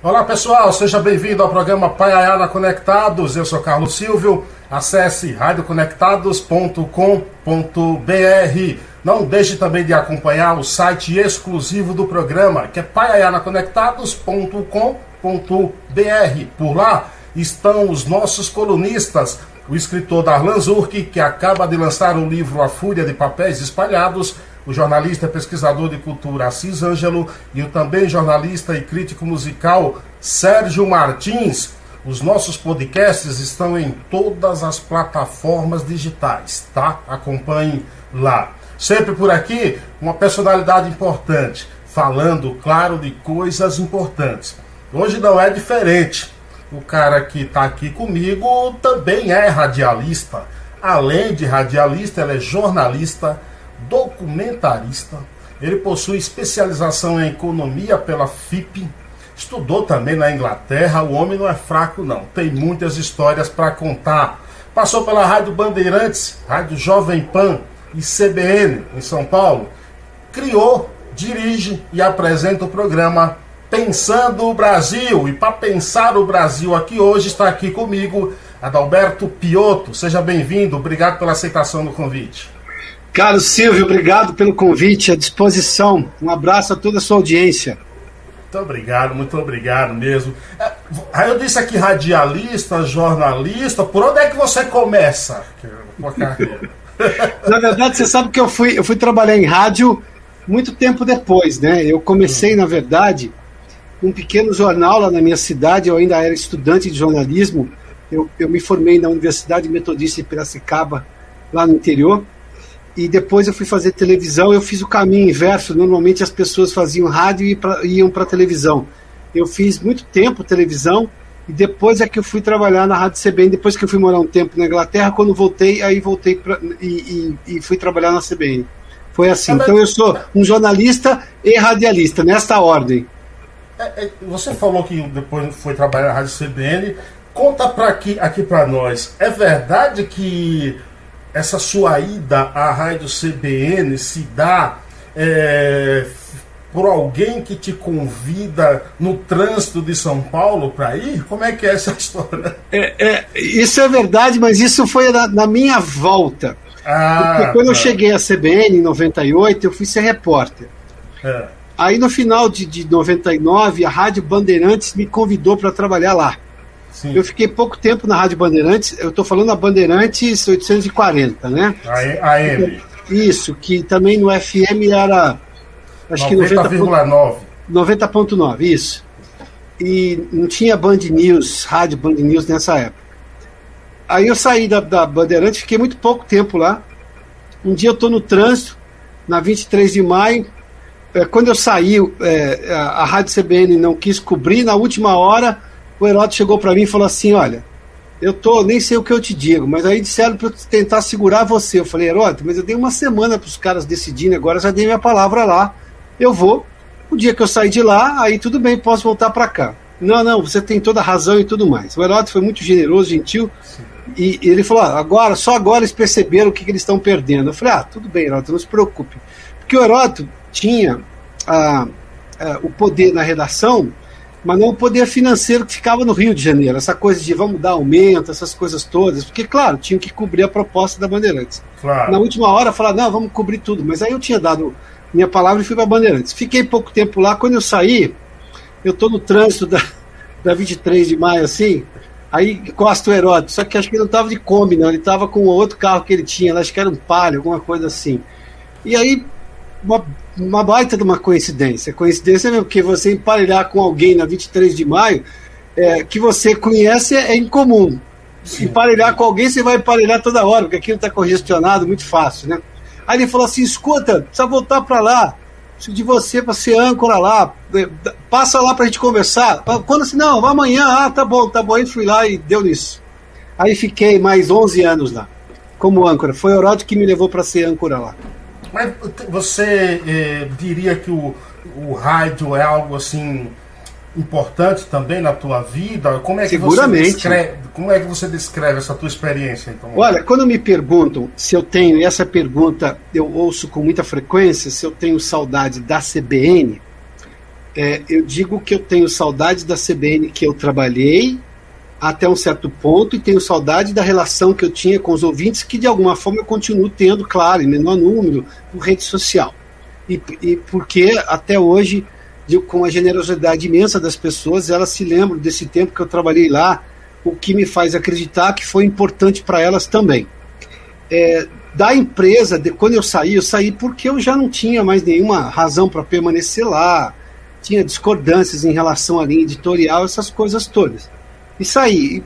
Olá pessoal, seja bem-vindo ao programa Paiaiana Conectados. Eu sou Carlos Silvio. Acesse radioconectados.com.br. Não deixe também de acompanhar o site exclusivo do programa, que é paiaianaconectados.com.br. Por lá estão os nossos colunistas, o escritor Darlan Zurk, que acaba de lançar o livro A Fúria de Papéis Espalhados, o jornalista e pesquisador de cultura Assis Ângelo e o também jornalista e crítico musical Sérgio Martins. Os nossos podcasts estão em todas as plataformas digitais, tá? Acompanhe lá. Sempre por aqui, uma personalidade importante, falando, claro, de coisas importantes. Hoje não é diferente. O cara que está aqui comigo também é radialista. Além de radialista, ele é jornalista, documentarista. Ele possui especialização em economia pela FIP. Estudou também na Inglaterra. O homem não é fraco, não. Tem muitas histórias para contar. Passou pela Rádio Bandeirantes, Rádio Jovem Pan e CBN em São Paulo. Criou, dirige e apresenta o programa Pensando o Brasil. E para pensar o Brasil aqui hoje está aqui comigo Adalberto Piotto. Seja bem-vindo. Obrigado pela aceitação do convite. Carlos Silvio, obrigado pelo convite, à disposição. Um abraço a toda a sua audiência. Muito obrigado, muito obrigado mesmo. É, aí eu disse aqui radialista, jornalista, por onde é que você começa Na verdade, você sabe que eu fui, eu fui trabalhar em rádio muito tempo depois, né? Eu comecei, na verdade, um pequeno jornal lá na minha cidade, eu ainda era estudante de jornalismo, eu, eu me formei na Universidade Metodista de Piracicaba, lá no interior, e depois eu fui fazer televisão, eu fiz o caminho inverso. Normalmente as pessoas faziam rádio e pra, iam para televisão. Eu fiz muito tempo televisão e depois é que eu fui trabalhar na Rádio CBN. Depois que eu fui morar um tempo na Inglaterra, quando voltei, aí voltei pra, e, e, e fui trabalhar na CBN. Foi assim. Então eu sou um jornalista e radialista, nesta ordem. É, é, você falou que depois foi trabalhar na Rádio CBN. Conta para aqui, aqui para nós. É verdade que essa sua ida à rádio CBN se dá é, por alguém que te convida no trânsito de São Paulo para ir? Como é que é essa história? É, é, isso é verdade, mas isso foi na, na minha volta. Ah, Porque quando tá. eu cheguei à CBN em 98, eu fui ser repórter. É. Aí no final de, de 99, a Rádio Bandeirantes me convidou para trabalhar lá. Sim. Eu fiquei pouco tempo na Rádio Bandeirantes, eu estou falando da Bandeirantes 840, né? A AM. Isso, que também no FM era. Acho 90, que 90,9. 90,9, isso. E não tinha Band News, Rádio Band News nessa época. Aí eu saí da, da Bandeirantes, fiquei muito pouco tempo lá. Um dia eu estou no trânsito, na 23 de maio. É, quando eu saí, é, a, a Rádio CBN não quis cobrir, na última hora o Heródoto chegou para mim e falou assim: Olha, eu tô, nem sei o que eu te digo, mas aí disseram para eu tentar segurar você. Eu falei, Heródoto, mas eu dei uma semana para os caras decidirem, agora já dei minha palavra lá. Eu vou. O dia que eu sair de lá, aí tudo bem, posso voltar para cá. Não, não, você tem toda a razão e tudo mais. O Heródoto foi muito generoso, gentil, e, ele falou: ah, agora, só agora eles perceberam o que, que eles estão perdendo. Eu falei: ah, tudo bem, Heródoto, não se preocupe. Porque o Heródoto tinha ah, ah, o poder na redação mas não o poder financeiro que ficava no Rio de Janeiro, essa coisa de vamos dar aumento, essas coisas todas, porque, claro, tinham que cobrir a proposta da Bandeirantes. Claro. Na última hora, falaram, não, vamos cobrir tudo, mas aí eu tinha dado minha palavra e fui para Bandeirantes. Fiquei pouco tempo lá, quando eu saí, eu estou no trânsito da, da 23 de maio, assim, aí encosta o Heródoto, só que acho que ele não estava de Kombi, não, ele estava com outro carro que ele tinha, acho que era um Palio, alguma coisa assim. E aí, uma uma baita de uma coincidência. Coincidência mesmo, porque você emparelhar com alguém na 23 de maio é, que você conhece é incomum. Sim. Emparelhar com alguém, você vai emparelhar toda hora, porque aquilo está congestionado, muito fácil, né? Aí ele falou assim: escuta, precisa voltar para lá. Preciso de você para ser âncora lá. É, passa lá para a gente conversar. Quando assim, não, vai amanhã. Ah, tá bom, tá bom. Aí fui lá e deu nisso. Aí fiquei mais 11 anos lá, como âncora. Foi o Heródoto que me levou para ser âncora lá. Mas você eh, diria que o, o rádio é algo assim importante também na tua vida? Como é que Seguramente. Você descreve, como é que você descreve essa tua experiência? Então? Olha, quando me perguntam se eu tenho, essa pergunta eu ouço com muita frequência, se eu tenho saudade da CBN, É, eu digo que eu tenho saudade da CBN que eu trabalhei até um certo ponto e tenho saudade da relação que eu tinha com os ouvintes, que de alguma forma eu continuo tendo, claro, em menor número, por rede social. E, e porque até hoje, com a generosidade imensa das pessoas, elas se lembram desse tempo que eu trabalhei lá, o que me faz acreditar que foi importante para elas também. É, da empresa, de, quando eu saí, eu saí porque eu já não tinha mais nenhuma razão para permanecer lá, tinha discordâncias em relação à linha editorial, essas coisas todas. E saí.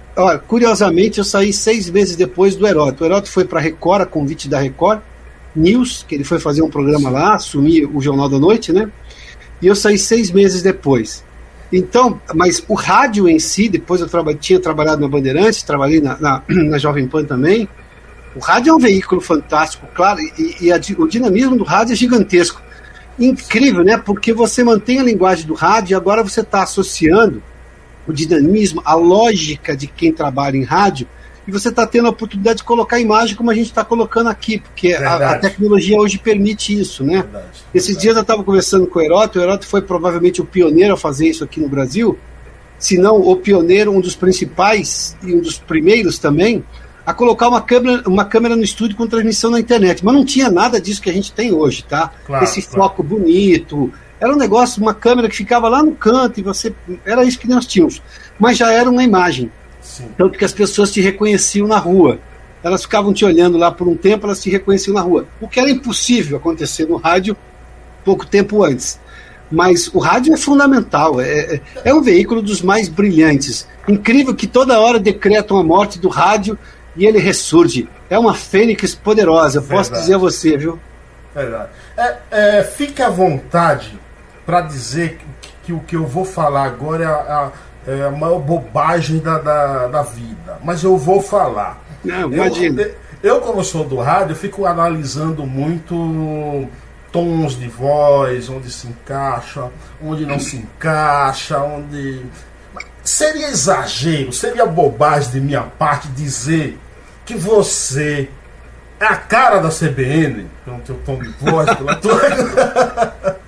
Curiosamente, eu saí seis meses depois do Heródoto. O Heródoto foi para a Record, a convite da Record News, que ele foi fazer um programa lá, assumir o Jornal da Noite, né? E eu saí seis meses depois. Então, mas o rádio em si, depois eu traba, tinha trabalhado na Bandeirantes, trabalhei na, na, na, Jovem Pan também. O rádio é um veículo fantástico, claro, e, e a, o dinamismo do rádio é gigantesco. Incrível, né? Porque você mantém a linguagem do rádio e agora você está associando o dinamismo, a lógica de quem trabalha em rádio, e você está tendo a oportunidade de colocar a imagem como a gente está colocando aqui, porque a, a, tecnologia hoje permite isso, né? Verdade, Esses verdade. dias eu estava conversando com o Heroto, o Heroto foi provavelmente o pioneiro a fazer isso aqui no Brasil, se não o pioneiro, um dos principais e um dos primeiros também, a colocar uma câmera, uma câmera no estúdio com transmissão na internet. Mas não tinha nada disso que a gente tem hoje, tá? Claro, Esse claro. foco bonito, era um negócio, uma câmera que ficava lá no canto e você. Era isso que nós tínhamos. Mas já era uma imagem. Sim. Tanto que as pessoas te reconheciam na rua. Elas ficavam te olhando lá por um tempo, elas te reconheciam na rua. O que era impossível acontecer no rádio pouco tempo antes. Mas o rádio é fundamental, é, é, é um veículo dos mais brilhantes. Incrível que toda hora decretam a morte do rádio e ele ressurge. É uma fênix poderosa, eu posso dizer a você, viu? Verdade. É, é, fique à vontade para dizer que, que, o que eu vou falar agora é a, é a maior bobagem da, da, da, vida. Mas eu vou falar. Não, imagina. Eu, eu, como sou do rádio, fico analisando muito tons de voz, onde se encaixa, onde não se encaixa, onde. Seria exagero, seria bobagem de minha parte dizer que você é a cara da CBN, pelo teu tom de voz, pela tua.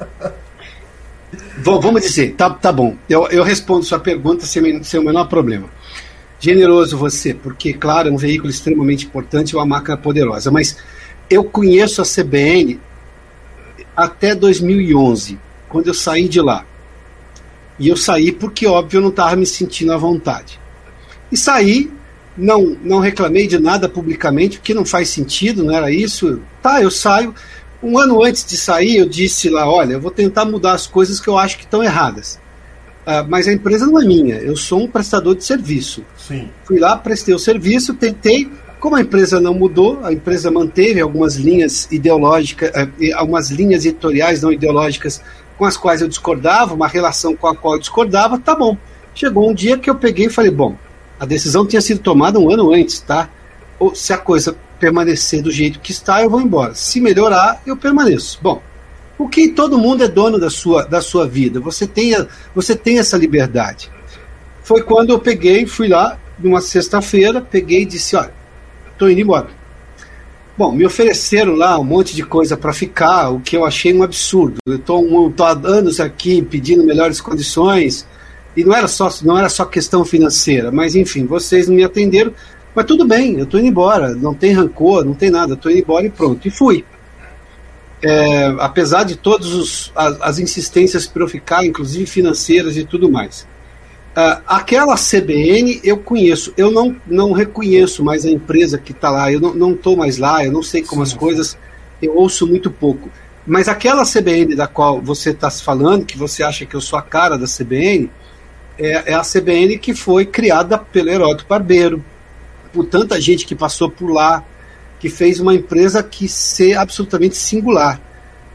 vamos dizer, tá, tá bom. Eu, eu respondo sua pergunta sem, sem o menor problema. Generoso você, porque, claro, é um veículo extremamente importante, uma máquina poderosa. Mas eu conheço a CBN até 2011, quando eu saí de lá. E eu saí porque, óbvio, eu não estava me sentindo à vontade. E saí, não, não reclamei de nada publicamente, porque não faz sentido, não era isso. Tá, eu saio. Um ano antes de sair, eu disse lá: olha, eu vou tentar mudar as coisas que eu acho que estão erradas. Uh, mas a empresa não é minha, eu sou um prestador de serviço. Sim. Fui lá, prestei o serviço, tentei. Como a empresa não mudou, a empresa manteve algumas linhas ideológicas, uh, algumas linhas editoriais não ideológicas com as quais eu discordava, uma relação com a qual eu discordava, tá bom. Chegou um dia que eu peguei e falei: bom, a decisão tinha sido tomada um ano antes, tá? Ou se a coisa permanecer do jeito que está, eu vou embora. Se melhorar, eu permaneço. Bom, o que todo mundo é dono da sua, da sua vida. Você tem, você tem essa liberdade. Foi quando eu peguei, fui lá, numa sexta-feira, peguei e disse: Olha, estou indo embora. Bom, me ofereceram lá um monte de coisa para ficar, o que eu achei um absurdo. Eu estou há anos aqui pedindo melhores condições, e não era, só, não era só questão financeira, mas enfim, vocês não me atenderam, mas tudo bem, eu estou indo embora, não tem rancor, não tem nada, estou indo embora e pronto. E fui. É, apesar de todas as, as, insistências para eu ficar, inclusive financeiras e tudo mais. Uh, aquela CBN eu conheço, eu não, não reconheço mais a empresa que está lá, eu não estou mais lá, eu não sei como Sim. as coisas, eu ouço muito pouco. Mas aquela CBN da qual você está falando, que você acha que eu sou a cara da CBN, é, é a CBN que foi criada pelo Heródoto Barbeiro, por tanta gente que passou por lá, que fez uma empresa que ser absolutamente singular.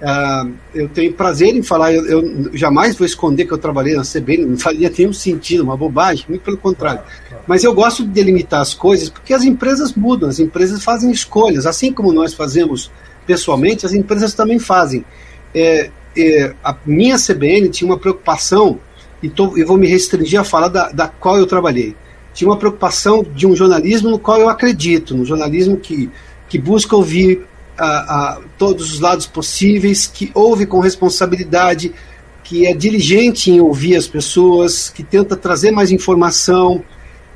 Uh, eu tenho prazer em falar, eu, eu, jamais vou esconder que eu trabalhei na CBN, não faria nenhum sentido, uma bobagem, muito pelo contrário. Mas eu gosto de delimitar as coisas porque as empresas mudam, as empresas fazem escolhas, assim como nós fazemos pessoalmente, as empresas também fazem. É, é, a minha CBN tinha uma preocupação, e, tô, e vou me restringir a falar da, da qual eu trabalhei tinha uma preocupação de um jornalismo no qual eu acredito, no jornalismo que, que busca ouvir a, a, todos os lados possíveis, que ouve com responsabilidade, que é diligente em ouvir as pessoas, que tenta trazer mais informação,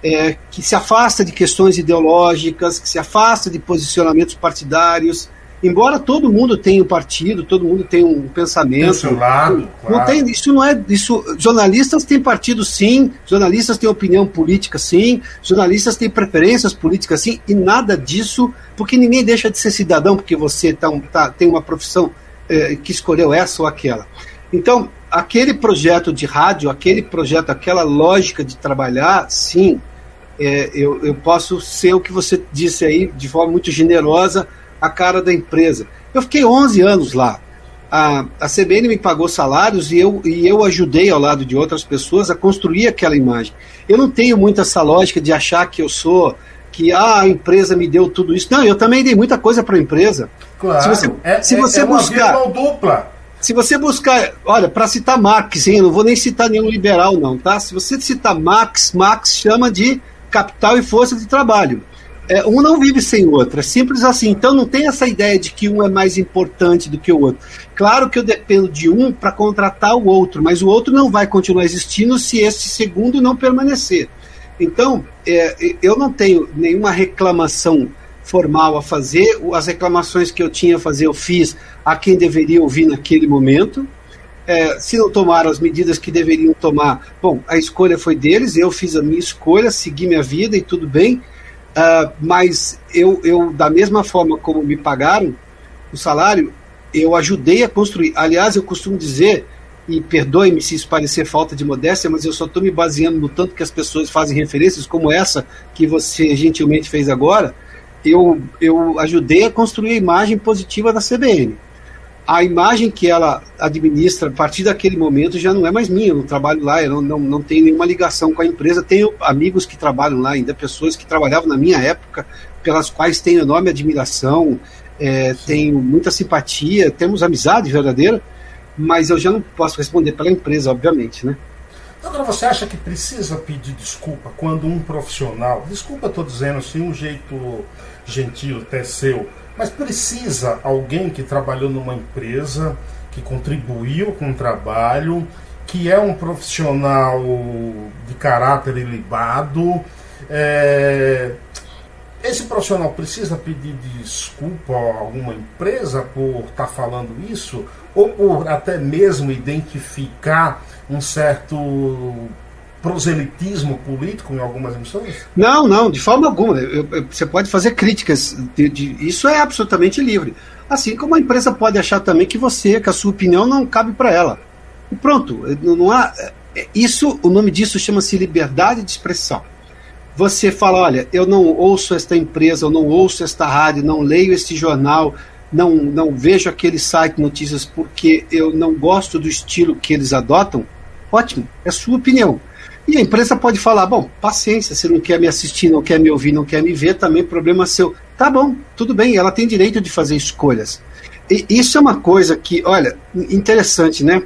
é, que se afasta de questões ideológicas, que se afasta de posicionamentos partidários. Embora todo mundo tenha um partido, todo mundo tenha um pensamento. Tem seu lado, não claro. tem, isso não é isso. Jornalistas têm partido sim, jornalistas têm opinião política sim, jornalistas têm preferências políticas sim, e nada disso, porque ninguém deixa de ser cidadão porque você tá, tá tem uma profissão é, que escolheu essa ou aquela. Então, aquele projeto de rádio, aquele projeto, aquela lógica de trabalhar, sim, é, eu, eu posso ser o que você disse aí, de forma muito generosa, a cara da empresa. Eu fiquei 11 anos lá. A, a CBN me pagou salários e eu, e eu ajudei ao lado de outras pessoas a construir aquela imagem. Eu não tenho muito essa lógica de achar que eu sou que ah, a empresa me deu tudo isso. Não, eu também dei muita coisa para a empresa. Claro. Se você, é, se você é, é buscar, uma dupla. Se você buscar, olha, para citar Marx, hein, eu não vou nem citar nenhum liberal não, tá? Se você citar Marx, Marx chama de capital e força de trabalho. É, um não vive sem o outro, é simples assim. Então não tem essa ideia de que um é mais importante do que o outro. Claro que eu dependo de um para contratar o outro, mas o outro não vai continuar existindo se esse segundo não permanecer. Então, é, eu não tenho nenhuma reclamação formal a fazer. As reclamações que eu tinha a fazer, eu fiz a quem deveria ouvir naquele momento. É, se não tomaram as medidas que deveriam tomar, bom, a escolha foi deles, eu fiz a minha escolha, segui minha vida e tudo bem, uh, mas eu, eu, da mesma forma como me pagaram o salário, eu ajudei a construir. Aliás, eu costumo dizer, e perdoe-me se isso parecer falta de modéstia, mas eu só estou me baseando no tanto que as pessoas fazem referências, como essa que você gentilmente fez agora, eu, eu ajudei a construir a imagem positiva da CBN a imagem que ela administra a partir daquele momento já não é mais minha, eu não trabalho lá, eu não, não, não tenho nenhuma ligação com a empresa. Tenho amigos que trabalham lá, ainda pessoas que trabalhavam na minha época, pelas quais tenho enorme admiração, é, tenho muita simpatia, temos amizade verdadeira, mas eu já não posso responder pela empresa, obviamente, né? Agora, você acha que precisa pedir desculpa quando um profissional, desculpa estou dizendo assim, um jeito gentil, até seu, mas precisa alguém que trabalhou numa empresa, que contribuiu com o trabalho, que é um profissional de caráter ilibado. É... Esse profissional precisa pedir desculpa a alguma empresa por estar tá falando isso? Ou por até mesmo identificar um certo proselitismo político em algumas emissoras? Não, não, de forma alguma. Eu, eu, você pode fazer críticas, de, de, isso é absolutamente livre. Assim como a empresa pode achar também que você, que a sua opinião não cabe para ela. E pronto, não há. É, isso, o nome disso chama-se liberdade de expressão. Você fala, olha, eu não ouço esta empresa, eu não ouço esta rádio, não leio este jornal, não, não vejo aquele site notícias porque eu não gosto do estilo que eles adotam. Ótimo, é sua opinião. E a imprensa pode falar: bom, paciência, se não quer me assistir, não quer me ouvir, não quer me ver, também problema seu. Tá bom, tudo bem, ela tem direito de fazer escolhas. E isso é uma coisa que, olha, interessante, né?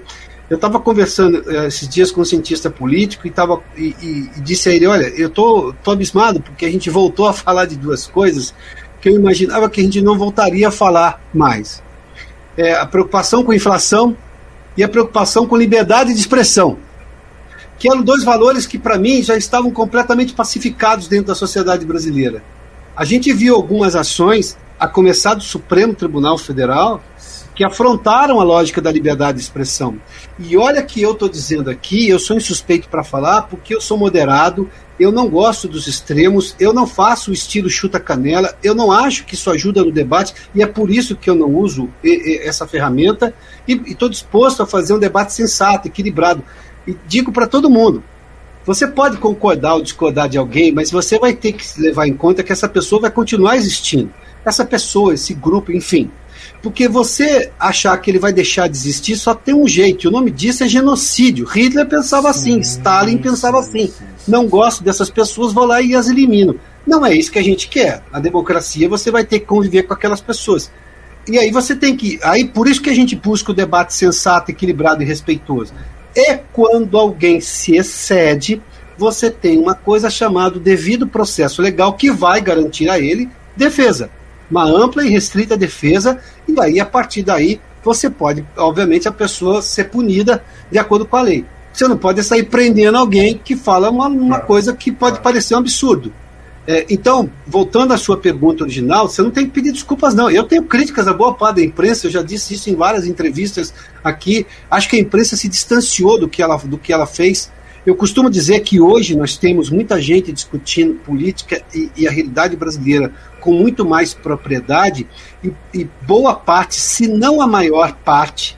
Eu estava conversando uh, esses dias com um cientista político e, tava, e, e, e disse a ele: Olha, eu tô, tô abismado porque a gente voltou a falar de duas coisas que eu imaginava que a gente não voltaria a falar mais. É, a preocupação com inflação e a preocupação com liberdade de expressão que eram dois valores que, para mim, já estavam completamente pacificados dentro da sociedade brasileira. A gente viu algumas ações, a começar do Supremo Tribunal Federal, que afrontaram a lógica da liberdade de expressão. E olha que eu estou dizendo aqui, eu sou insuspeito para falar, porque eu sou moderado, eu não gosto dos extremos, eu não faço o estilo chuta-canela, eu não acho que isso ajuda no debate, e é por isso que eu não uso essa ferramenta, e estou disposto a fazer um debate sensato, equilibrado. E digo para todo mundo: você pode concordar ou discordar de alguém, mas você vai ter que levar em conta que essa pessoa vai continuar existindo. Essa pessoa, esse grupo, enfim. Porque você achar que ele vai deixar de existir só tem um jeito. E o nome disso é genocídio. Hitler pensava assim, sim, assim, Stalin pensava sim, assim. Sim, Não gosto dessas pessoas, vou lá e as elimino. Não é isso que a gente quer. A democracia você vai ter que conviver com aquelas pessoas. E aí você tem que. Aí por isso que a gente busca o debate sensato, equilibrado e respeitoso. E quando alguém se excede, você tem uma coisa chamada devido processo legal que vai garantir a ele defesa. Uma ampla e restrita defesa, e aí, a partir daí, você pode, obviamente, a pessoa ser punida de acordo com a lei. Você não pode sair prendendo alguém que fala uma, uma coisa que pode parecer um absurdo. É, então, voltando à sua pergunta original, você não tem que pedir desculpas, não. Eu tenho críticas a boa parte da imprensa, eu já disse isso em várias entrevistas aqui. Acho que a imprensa se distanciou do que ela, do que ela fez. Eu costumo dizer que hoje nós temos muita gente discutindo política e, e a realidade brasileira com muito mais propriedade, e, e boa parte, se não a maior parte,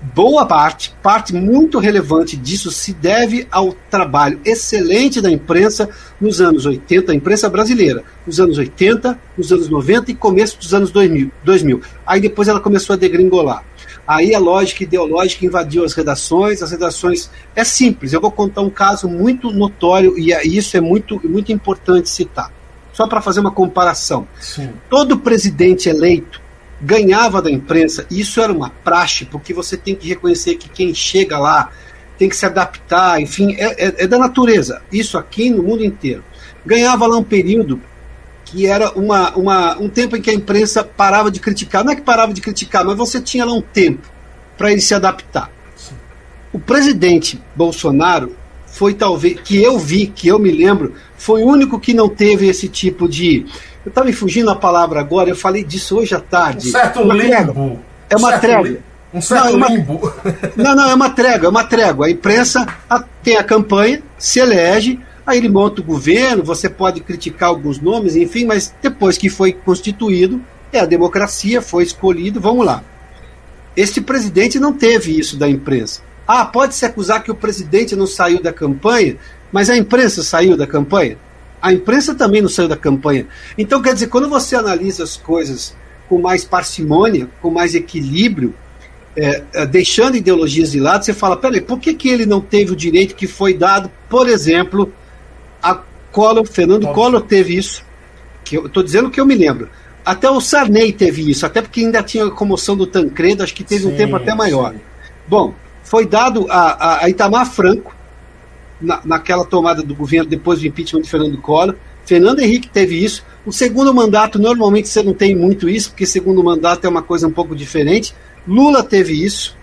boa parte, parte muito relevante disso se deve ao trabalho excelente da imprensa nos anos 80, a imprensa brasileira, nos anos 80, nos anos 90 e começo dos anos 2000. 2000. Aí depois ela começou a degringolar. Aí a lógica ideológica invadiu as redações, as redações. É simples, eu vou contar um caso muito notório e isso é muito, muito importante citar. Só para fazer uma comparação. Sim. Todo presidente eleito ganhava da imprensa, isso era uma praxe, porque você tem que reconhecer que quem chega lá tem que se adaptar, enfim, é, é, é da natureza. Isso aqui no mundo inteiro. Ganhava lá um período que era uma, uma, um tempo em que a imprensa parava de criticar. Não é que parava de criticar, mas você tinha lá um tempo para ele se adaptar. Sim. O presidente Bolsonaro foi talvez, que eu vi, que eu me lembro, foi o único que não teve esse tipo de eu estava me fugindo a palavra agora, eu falei disso hoje à tarde. Um certo uma limbo. É uma certo trégua. Um certo não, é uma, limbo. Não, não, é uma trégua, é uma trégua. A imprensa tem a campanha, se elege, aí ele monta o governo, você pode criticar alguns nomes, enfim, mas depois que foi constituído, é a democracia, foi escolhido, vamos lá. Este presidente não teve isso da imprensa. Ah, pode se acusar que o presidente não saiu da campanha, mas a imprensa saiu da campanha? A imprensa também não saiu da campanha. Então, quer dizer, quando você analisa as coisas com mais parcimônia, com mais equilíbrio, é, é, deixando ideologias de lado, você fala: peraí, por que, que ele não teve o direito que foi dado, por exemplo, a Collor, Fernando Nossa. Collor teve isso, que eu estou dizendo que eu me lembro. Até o Sarney teve isso, até porque ainda tinha a comoção do Tancredo, acho que teve sim, um tempo até maior. Sim. Bom, foi dado a, a, a Itamar Franco, na, naquela tomada do governo depois do impeachment de Fernando Collor. Fernando Henrique teve isso. O segundo mandato, normalmente você não tem muito isso, porque segundo mandato é uma coisa um pouco diferente. Lula teve isso.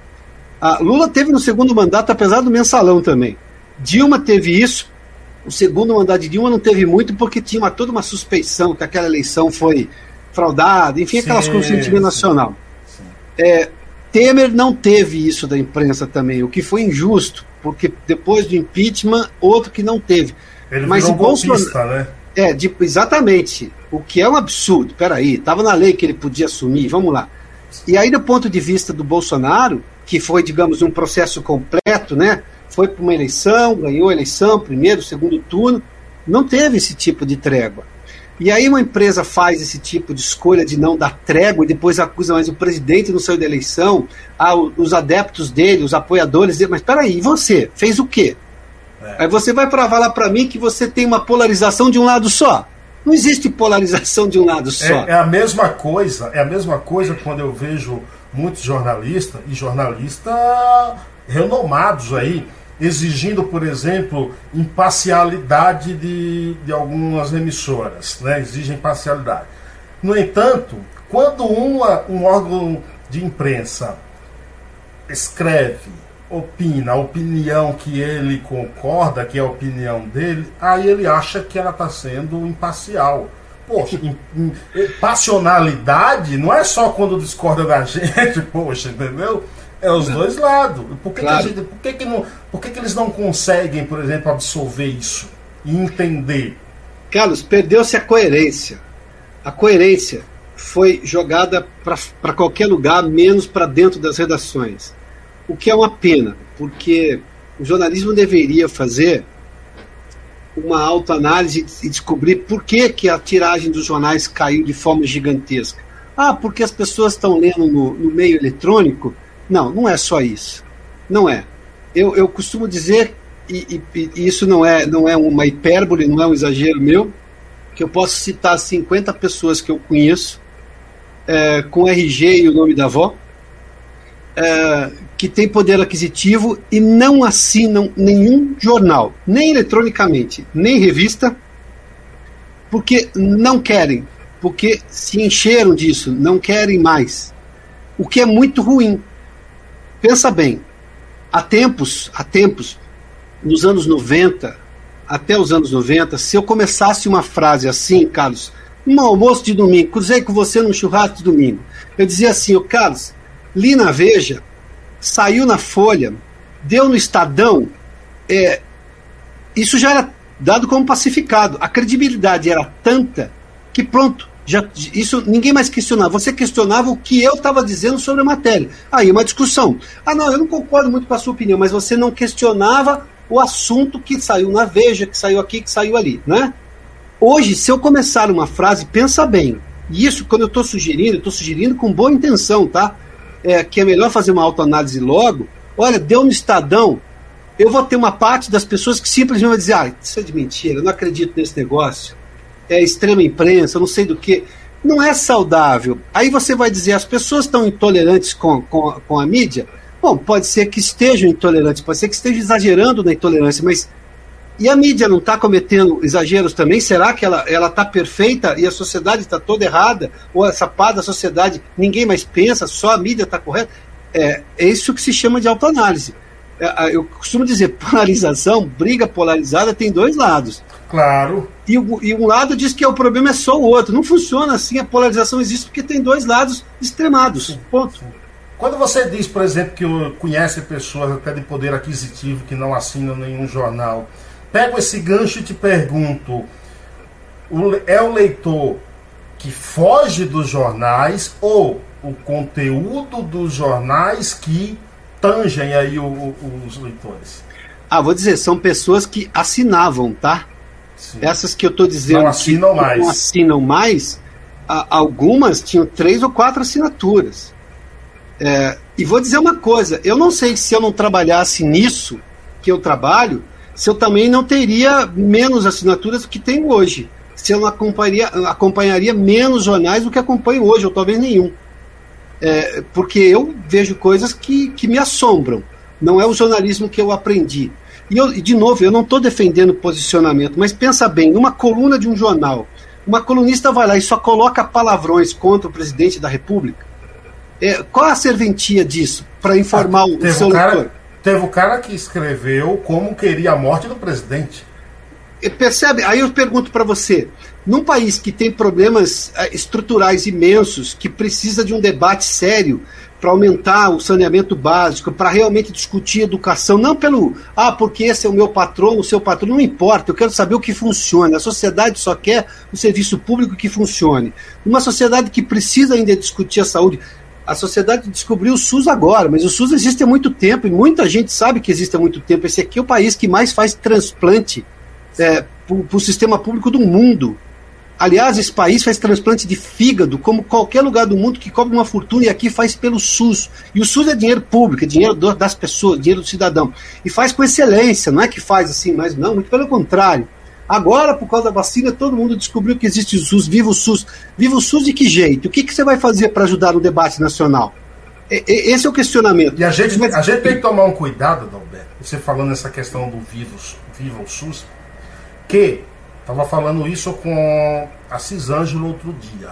Ah, Lula teve no segundo mandato, apesar do mensalão também. Dilma teve isso. O segundo mandato de Dilma não teve muito, porque tinha uma, toda uma suspeição que aquela eleição foi fraudada, enfim, aquelas sim, coisas do sentimento nacional. É, Temer não teve isso da imprensa também, o que foi injusto, porque depois do impeachment, outro que não teve. Ele Mas virou Bolsonaro, né? É, de, exatamente. O que é um absurdo. Peraí, estava na lei que ele podia assumir, vamos lá. E aí, do ponto de vista do Bolsonaro, que foi, digamos, um processo completo, né? Foi para uma eleição, ganhou a eleição, primeiro, segundo turno, não teve esse tipo de trégua. E aí uma empresa faz esse tipo de escolha de não dar trégua e depois acusa, mas o presidente não saiu da eleição, ah, os adeptos dele, os apoiadores dele, mas peraí, e você? Fez o quê? É. Aí você vai provar lá para mim que você tem uma polarização de um lado só. Não existe polarização de um lado só. É, é, a mesma coisa, é a mesma coisa quando eu vejo muitos jornalistas e jornalistas renomados aí exigindo, por exemplo, imparcialidade de, de algumas emissoras, né? exigem imparcialidade. No entanto, quando uma, um órgão de imprensa escreve, opina, a opinião que ele concorda, que é a opinião dele, aí ele acha que ela está sendo imparcial. Poxa, passionalidade não é só quando discorda da gente, poxa, entendeu? É os dois lados. Por que, claro. que, gente, por que, que, não, por que, que eles não conseguem, por exemplo, absorver isso e entender? Carlos, perdeu-se a coerência. A coerência foi jogada para qualquer lugar, menos para dentro das redações. O que é uma pena, porque o jornalismo deveria fazer uma autoanálise e descobrir por que, que a tiragem dos jornais caiu de forma gigantesca. Ah, porque as pessoas estão lendo no, no meio eletrônico não, não é só isso. Não é. Eu, eu costumo dizer, e, e, e, isso não é, não é uma hipérbole, não é um exagero meu, que eu posso citar 50 pessoas que eu conheço, é, com RG e o nome da avó, é, que tem poder aquisitivo e não assinam nenhum jornal, nem eletronicamente, nem revista, porque não querem, porque se encheram disso, não querem mais. o que é muito ruim. Pensa bem, há tempos, há tempos, nos anos 90, até os anos 90, se eu começasse uma frase assim, Carlos, um almoço de domingo, cruzei com você num churrasco de domingo, eu dizia assim, o Carlos, li na Veja, saiu na Folha, deu no Estadão, é, isso já era dado como pacificado. A credibilidade era tanta que pronto, já, isso ninguém mais questionava. Você questionava o que eu estava dizendo sobre a matéria. Aí uma discussão. Ah, não, eu não concordo muito com a sua opinião, mas você não questionava o assunto que saiu na Veja, que saiu aqui, que saiu ali, né? Hoje, se eu começar uma frase, pensa bem. E isso, quando eu estou sugerindo, estou sugerindo com boa intenção, tá? É, que é melhor fazer uma autoanálise logo. Olha, deu no Estadão, eu vou ter uma parte das pessoas que simplesmente vai dizer: ah, isso é de mentira, eu não acredito nesse negócio. É extrema imprensa, não sei do que. Não é saudável. Aí você vai dizer: as pessoas estão intolerantes com, com, com a mídia? Bom, pode ser que estejam intolerantes, pode ser que estejam exagerando na intolerância, mas e a mídia não está cometendo exageros também? Será que ela está perfeita e a sociedade está toda errada? Ou essa parte da sociedade ninguém mais pensa, só a mídia está correta? É, é isso que se chama de autoanálise. É, eu costumo dizer, polarização, briga polarizada tem dois lados. Claro. E, e, um lado diz que o problema é só o outro. Não funciona assim, a polarização existe porque tem dois lados extremados. Ponto. Quando você diz, por exemplo, que conhece pessoas até de poder aquisitivo que não assinam nenhum jornal, pego esse gancho e te pergunto: é o leitor que foge dos jornais ou o conteúdo dos jornais que tangem aí o, o, os leitores? Ah, vou dizer, são pessoas que assinavam, tá? Sim. Essas que eu estou dizendo não assinam que mais. não assinam mais, algumas tinham três ou quatro assinaturas. É, e vou dizer uma coisa, eu não sei se eu não trabalhasse nisso que eu trabalho, se eu também não teria menos assinaturas do que tenho hoje. Se eu não acompanharia, acompanharia menos jornais do que acompanho hoje, ou talvez nenhum é, porque eu vejo coisas que, que me assombram. Não é o jornalismo que eu aprendi. E, eu, de novo, eu não estou defendendo posicionamento, mas pensa bem, numa coluna de um jornal, uma colunista vai lá e só coloca palavrões contra o presidente da República. É, qual a serventia disso para informar ah, o seu cara, leitor? Teve o cara que escreveu como queria a morte do presidente. Percebe? Aí eu pergunto para você: num país que tem problemas eh, estruturais imensos, que precisa de um debate sério para aumentar o saneamento básico, para realmente discutir educação, não pelo, ah, porque esse é o meu patrão, o seu patrão, não importa, eu quero saber o que funciona. A sociedade só quer o serviço público que funcione. Uma sociedade que precisa ainda discutir a saúde. A sociedade descobriu o SUS agora, mas o SUS existe há muito tempo e muita gente sabe que existe há muito tempo. Esse aqui é o país que mais faz transplante é, para o sistema público do mundo. Aliás, esse país faz transplante de fígado, como qualquer lugar do mundo que cobra uma fortuna, e aqui faz pelo SUS. E o SUS é dinheiro público, é dinheiro das pessoas, dinheiro do cidadão. E faz com excelência, não é que faz assim, mas não, muito pelo contrário. Agora, por causa da vacina, todo mundo descobriu que existe o SUS, viva o SUS. Viva o SUS de que jeito? O que, que você vai fazer para ajudar no debate nacional? Esse é o questionamento. E a gente, a gente tem que tomar um cuidado, Dalberto, você falando essa questão do viva, viva o SUS, que estava falando isso com a Cisângelo outro dia.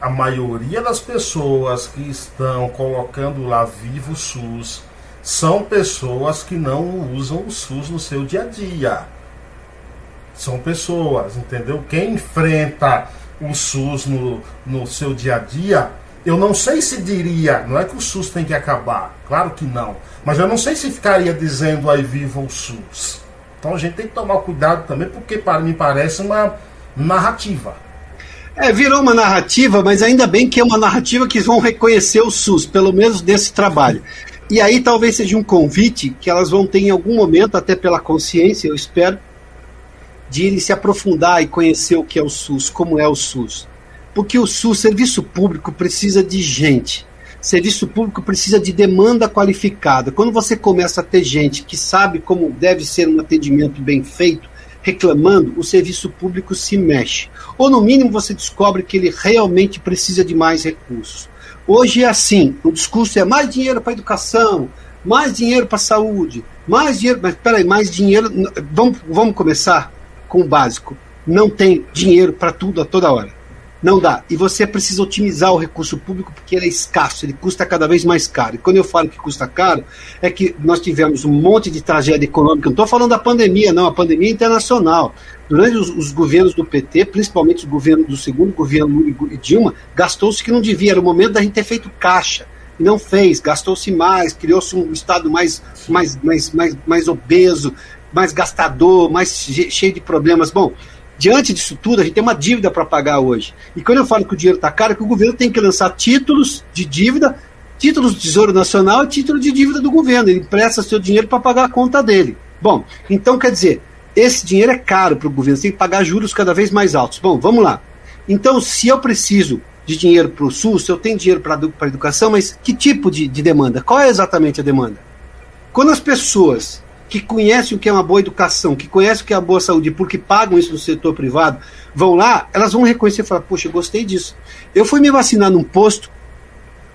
A maioria das pessoas que estão colocando lá vivo SUS são pessoas que não usam o SUS no seu dia a dia. São pessoas, entendeu? Quem enfrenta o SUS no, no seu dia a dia, eu não sei se diria, não é que o SUS tem que acabar, claro que não, mas eu não sei se ficaria dizendo aí viva o SUS. Então a gente tem que tomar cuidado também, porque para mim parece uma narrativa. É, virou uma narrativa, mas ainda bem que é uma narrativa que vão reconhecer o SUS, pelo menos desse trabalho. E aí talvez seja um convite que elas vão ter em algum momento, até pela consciência, eu espero, de se aprofundar e conhecer o que é o SUS, como é o SUS. Porque o SUS, serviço público, precisa de gente. Serviço público precisa de demanda qualificada. Quando você começa a ter gente que sabe como deve ser um atendimento bem feito, reclamando, o serviço público se mexe. Ou, no mínimo, você descobre que ele realmente precisa de mais recursos. Hoje é assim: o discurso é mais dinheiro para a educação, mais dinheiro para a saúde, mais dinheiro. Mas peraí, mais dinheiro. Vamos, vamos começar com o básico. Não tem dinheiro para tudo a toda hora. Não dá. E você precisa otimizar o recurso público porque ele é escasso, ele custa cada vez mais caro. E quando eu falo que custa caro, é que nós tivemos um monte de tragédia econômica. Não estou falando da pandemia, não, a pandemia é internacional. Durante os, os, governos do PT, principalmente o governo do segundo governo Lula e Dilma, gastou-se que não devia. Era o momento da gente ter feito caixa. E não fez, gastou-se mais, criou-se um Estado mais, mais, mais, mais, mais obeso, mais gastador, mais cheio de problemas. Bom, diante disso tudo, a gente tem uma dívida para pagar hoje. E quando eu falo que o dinheiro está caro, é que o governo tem que lançar títulos de dívida, títulos do Tesouro Nacional e título de dívida do governo. Ele empresta seu dinheiro para pagar a conta dele. Bom, então quer dizer, esse dinheiro é caro para o governo, você tem que pagar juros cada vez mais altos. Bom, vamos lá. Então, se eu preciso de dinheiro para o SUS, eu tenho dinheiro para a educação, mas que tipo de, de demanda? Qual é exatamente a demanda? Quando as pessoas que conhecem o que é uma boa educação, que conhecem o que é uma boa saúde, porque pagam isso no setor privado, vão lá, elas vão reconhecer e falar, poxa, eu gostei disso. Eu fui me vacinar num posto,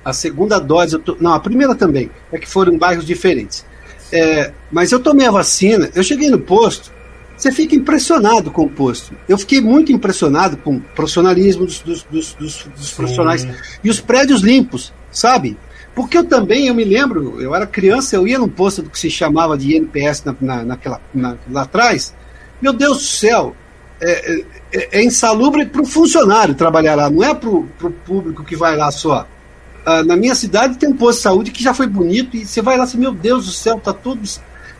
a segunda dose, tô, não, a primeira também, é que foram em bairros diferentes. É, mas eu tomei a vacina, eu cheguei no posto, você fica impressionado com o posto. Eu fiquei muito impressionado com o profissionalismo dos, dos, dos, dos, dos profissionais e os prédios limpos, sabe? Porque eu também, eu me lembro, eu era criança, eu ia num posto do que se chamava de INPS na, na, naquela, na, lá atrás. Meu Deus do céu, é, é, é insalubre para o funcionário trabalhar lá, não é para o público que vai lá só. Ah, na minha cidade tem um posto de saúde que já foi bonito e você vai lá assim, meu Deus do céu, tá tudo.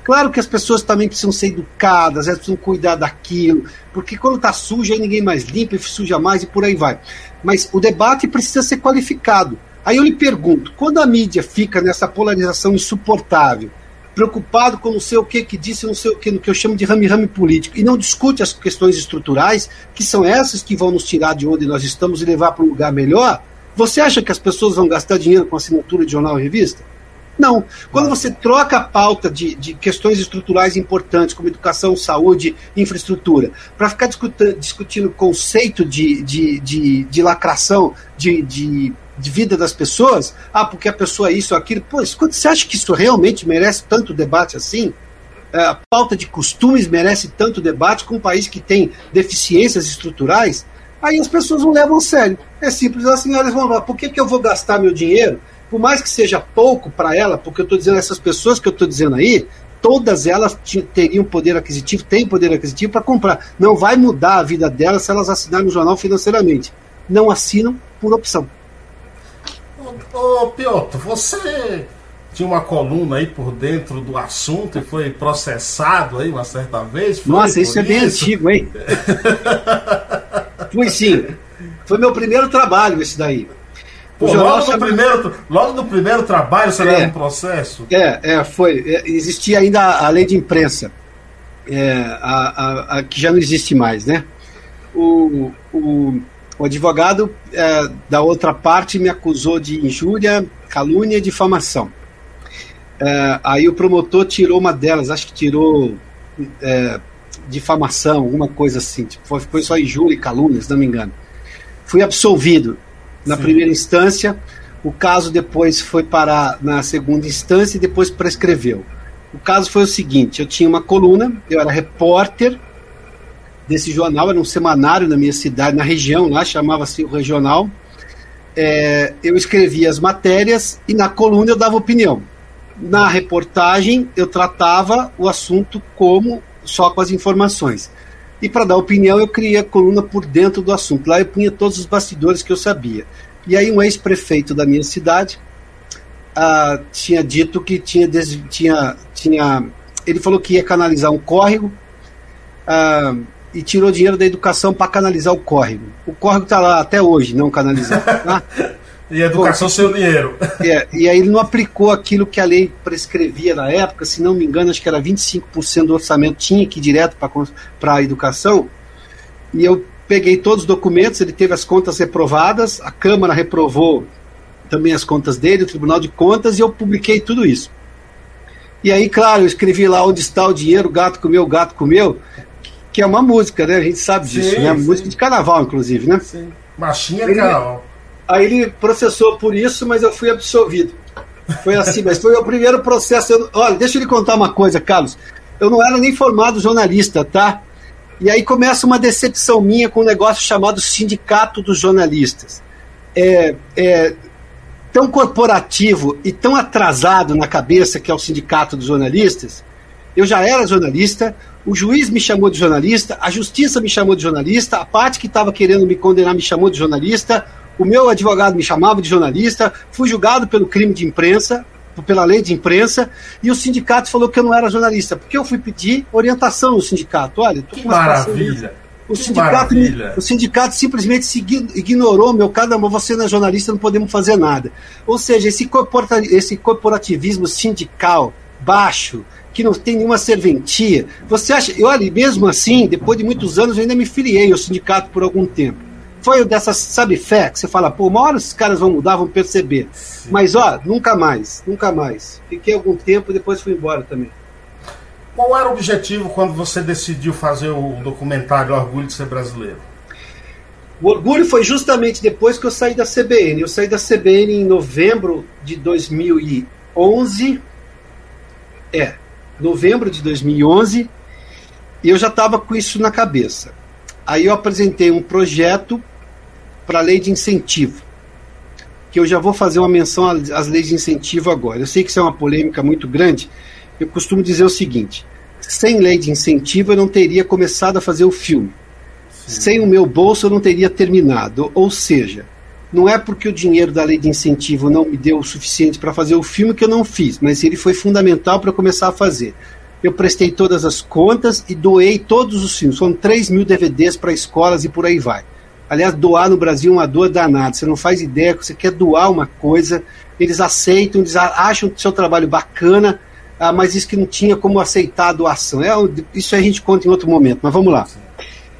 Claro que as pessoas também precisam ser educadas, elas precisam cuidar daquilo, porque quando está sujo aí ninguém mais limpa e suja mais e por aí vai. Mas o debate precisa ser qualificado. Aí eu lhe pergunto, quando a mídia fica nessa polarização insuportável, preocupado com não sei o que que disse, não sei o que, no que eu chamo de rame-rame político, e não discute as questões estruturais, que são essas que vão nos tirar de onde nós estamos e levar para um lugar melhor, você acha que as pessoas vão gastar dinheiro com assinatura de jornal e revista? Não. Quando você troca a pauta de, de questões estruturais importantes, como educação, saúde, infraestrutura, para ficar discutindo conceito de, de, de, de lacração, de, de de vida das pessoas, ah, porque a pessoa é isso ou aquilo. Pô, você acha que isso realmente merece tanto debate assim? É, a pauta de costumes merece tanto debate com um país que tem deficiências estruturais? Aí as pessoas não levam a sério. É simples assim, elas vão falar, por que, que eu vou gastar meu dinheiro? Por mais que seja pouco para ela, porque eu estou dizendo, essas pessoas que eu estou dizendo aí, todas elas teriam poder aquisitivo, têm poder aquisitivo para comprar. Não vai mudar a vida delas se elas assinarem o jornal financeiramente. Não assinam por opção. Ô, Piotr, você tinha uma coluna aí por dentro do assunto e foi processado aí uma certa vez? Foi Nossa, isso é bem antigo, hein? Fui sim. Foi meu primeiro trabalho esse daí. Pô, logo, chama... no primeiro, logo no primeiro trabalho você é, leva um processo? É, é foi. É, existia ainda a lei de imprensa, é, a, a, a, que já não existe mais, né? O, o, o advogado é, da outra parte me acusou de injúria, calúnia e difamação. É, aí o promotor tirou uma delas, acho que tirou é, difamação, alguma coisa assim. Tipo, foi, só injúria e calúnia, se não me engano. Fui absolvido na Sim. primeira instância. O caso depois foi parar na segunda instância e depois prescreveu. O caso foi o seguinte: eu tinha uma coluna, eu era repórter desse jornal, era um semanário na minha cidade, na região lá, chamava-se o Regional. É, eu escrevia as matérias e na coluna eu dava opinião. Na reportagem eu tratava o assunto como só com as informações. E para dar opinião eu criei a coluna por dentro do assunto. Lá eu punha todos os bastidores que eu sabia. E aí um ex-prefeito da minha cidade ah, tinha dito que tinha, tinha, tinha. Ele falou que ia canalizar um córrego. Ah, e tirou dinheiro da educação para canalizar o córrego. O córrego está lá até hoje, não canalizado. Tá? e a educação seu dinheiro. É, e aí ele não aplicou aquilo que a lei prescrevia na época, se não me engano, acho que era 25% do orçamento tinha que ir direto para a educação. E eu peguei todos os documentos, ele teve as contas reprovadas, a Câmara reprovou também as contas dele, o Tribunal de Contas, e eu publiquei tudo isso. E aí, claro, eu escrevi lá onde está o dinheiro, gato comeu, gato comeu que é uma música, né? A gente sabe disso, sim, né? Sim. Música de carnaval, inclusive, né? Sim. Machinha de carnaval. Aí ele processou por isso, mas eu fui absolvido. Foi assim, mas foi o primeiro processo. Eu, olha, deixa eu lhe contar uma coisa, Carlos. Eu não era nem formado jornalista, tá? E aí começa uma decepção minha com um negócio chamado Sindicato dos Jornalistas. É, é tão corporativo e tão atrasado na cabeça que é o Sindicato dos Jornalistas. Eu já era jornalista, o juiz me chamou de jornalista, a justiça me chamou de jornalista, a parte que estava querendo me condenar me chamou de jornalista, o meu advogado me chamava de jornalista, fui julgado pelo crime de imprensa, pela lei de imprensa, e o sindicato falou que eu não era jornalista, porque eu fui pedir orientação no sindicato. Olha, que maravilha! O que sindicato, o sindicato simplesmente se ignorou, meu caramba, você não é jornalista, não podemos fazer nada. Ou seja, esse corporativismo sindical baixo, que não tem nenhuma serventia. Você acha, eu olha, mesmo assim, depois de muitos anos, eu ainda me filiei ao sindicato por algum tempo foi dessas, sabe, fé, que você fala, pô, uma hora esses caras vão mudar, vão perceber. Sim. Mas, ó, nunca mais, nunca mais. Fiquei algum tempo e depois fui embora também. Qual era o objetivo quando você decidiu fazer o documentário Orgulho de Ser Brasileiro? O orgulho foi justamente depois que eu saí da CBN. Eu saí da CBN em novembro de 2011. É, novembro de 2011. E eu já estava com isso na cabeça. Aí eu apresentei um projeto para a lei de incentivo, que eu já vou fazer uma menção às leis de incentivo agora. Eu sei que isso é uma polêmica muito grande. Eu costumo dizer o seguinte: sem lei de incentivo eu não teria começado a fazer o filme. Sim. Sem o meu bolso eu não teria terminado. Ou seja, não é porque o dinheiro da lei de incentivo não me deu o suficiente para fazer o filme que eu não fiz, mas ele foi fundamental para começar a fazer. Eu prestei todas as contas e doei todos os filmes. Foram 3 mil DVDs para escolas e por aí vai. Aliás, doar no Brasil é uma dor danada. Você não faz ideia que você quer doar uma coisa, eles aceitam, eles acham o seu trabalho bacana, ah, mas isso que não tinha como aceitar a doação. É, isso a gente conta em outro momento, mas vamos lá.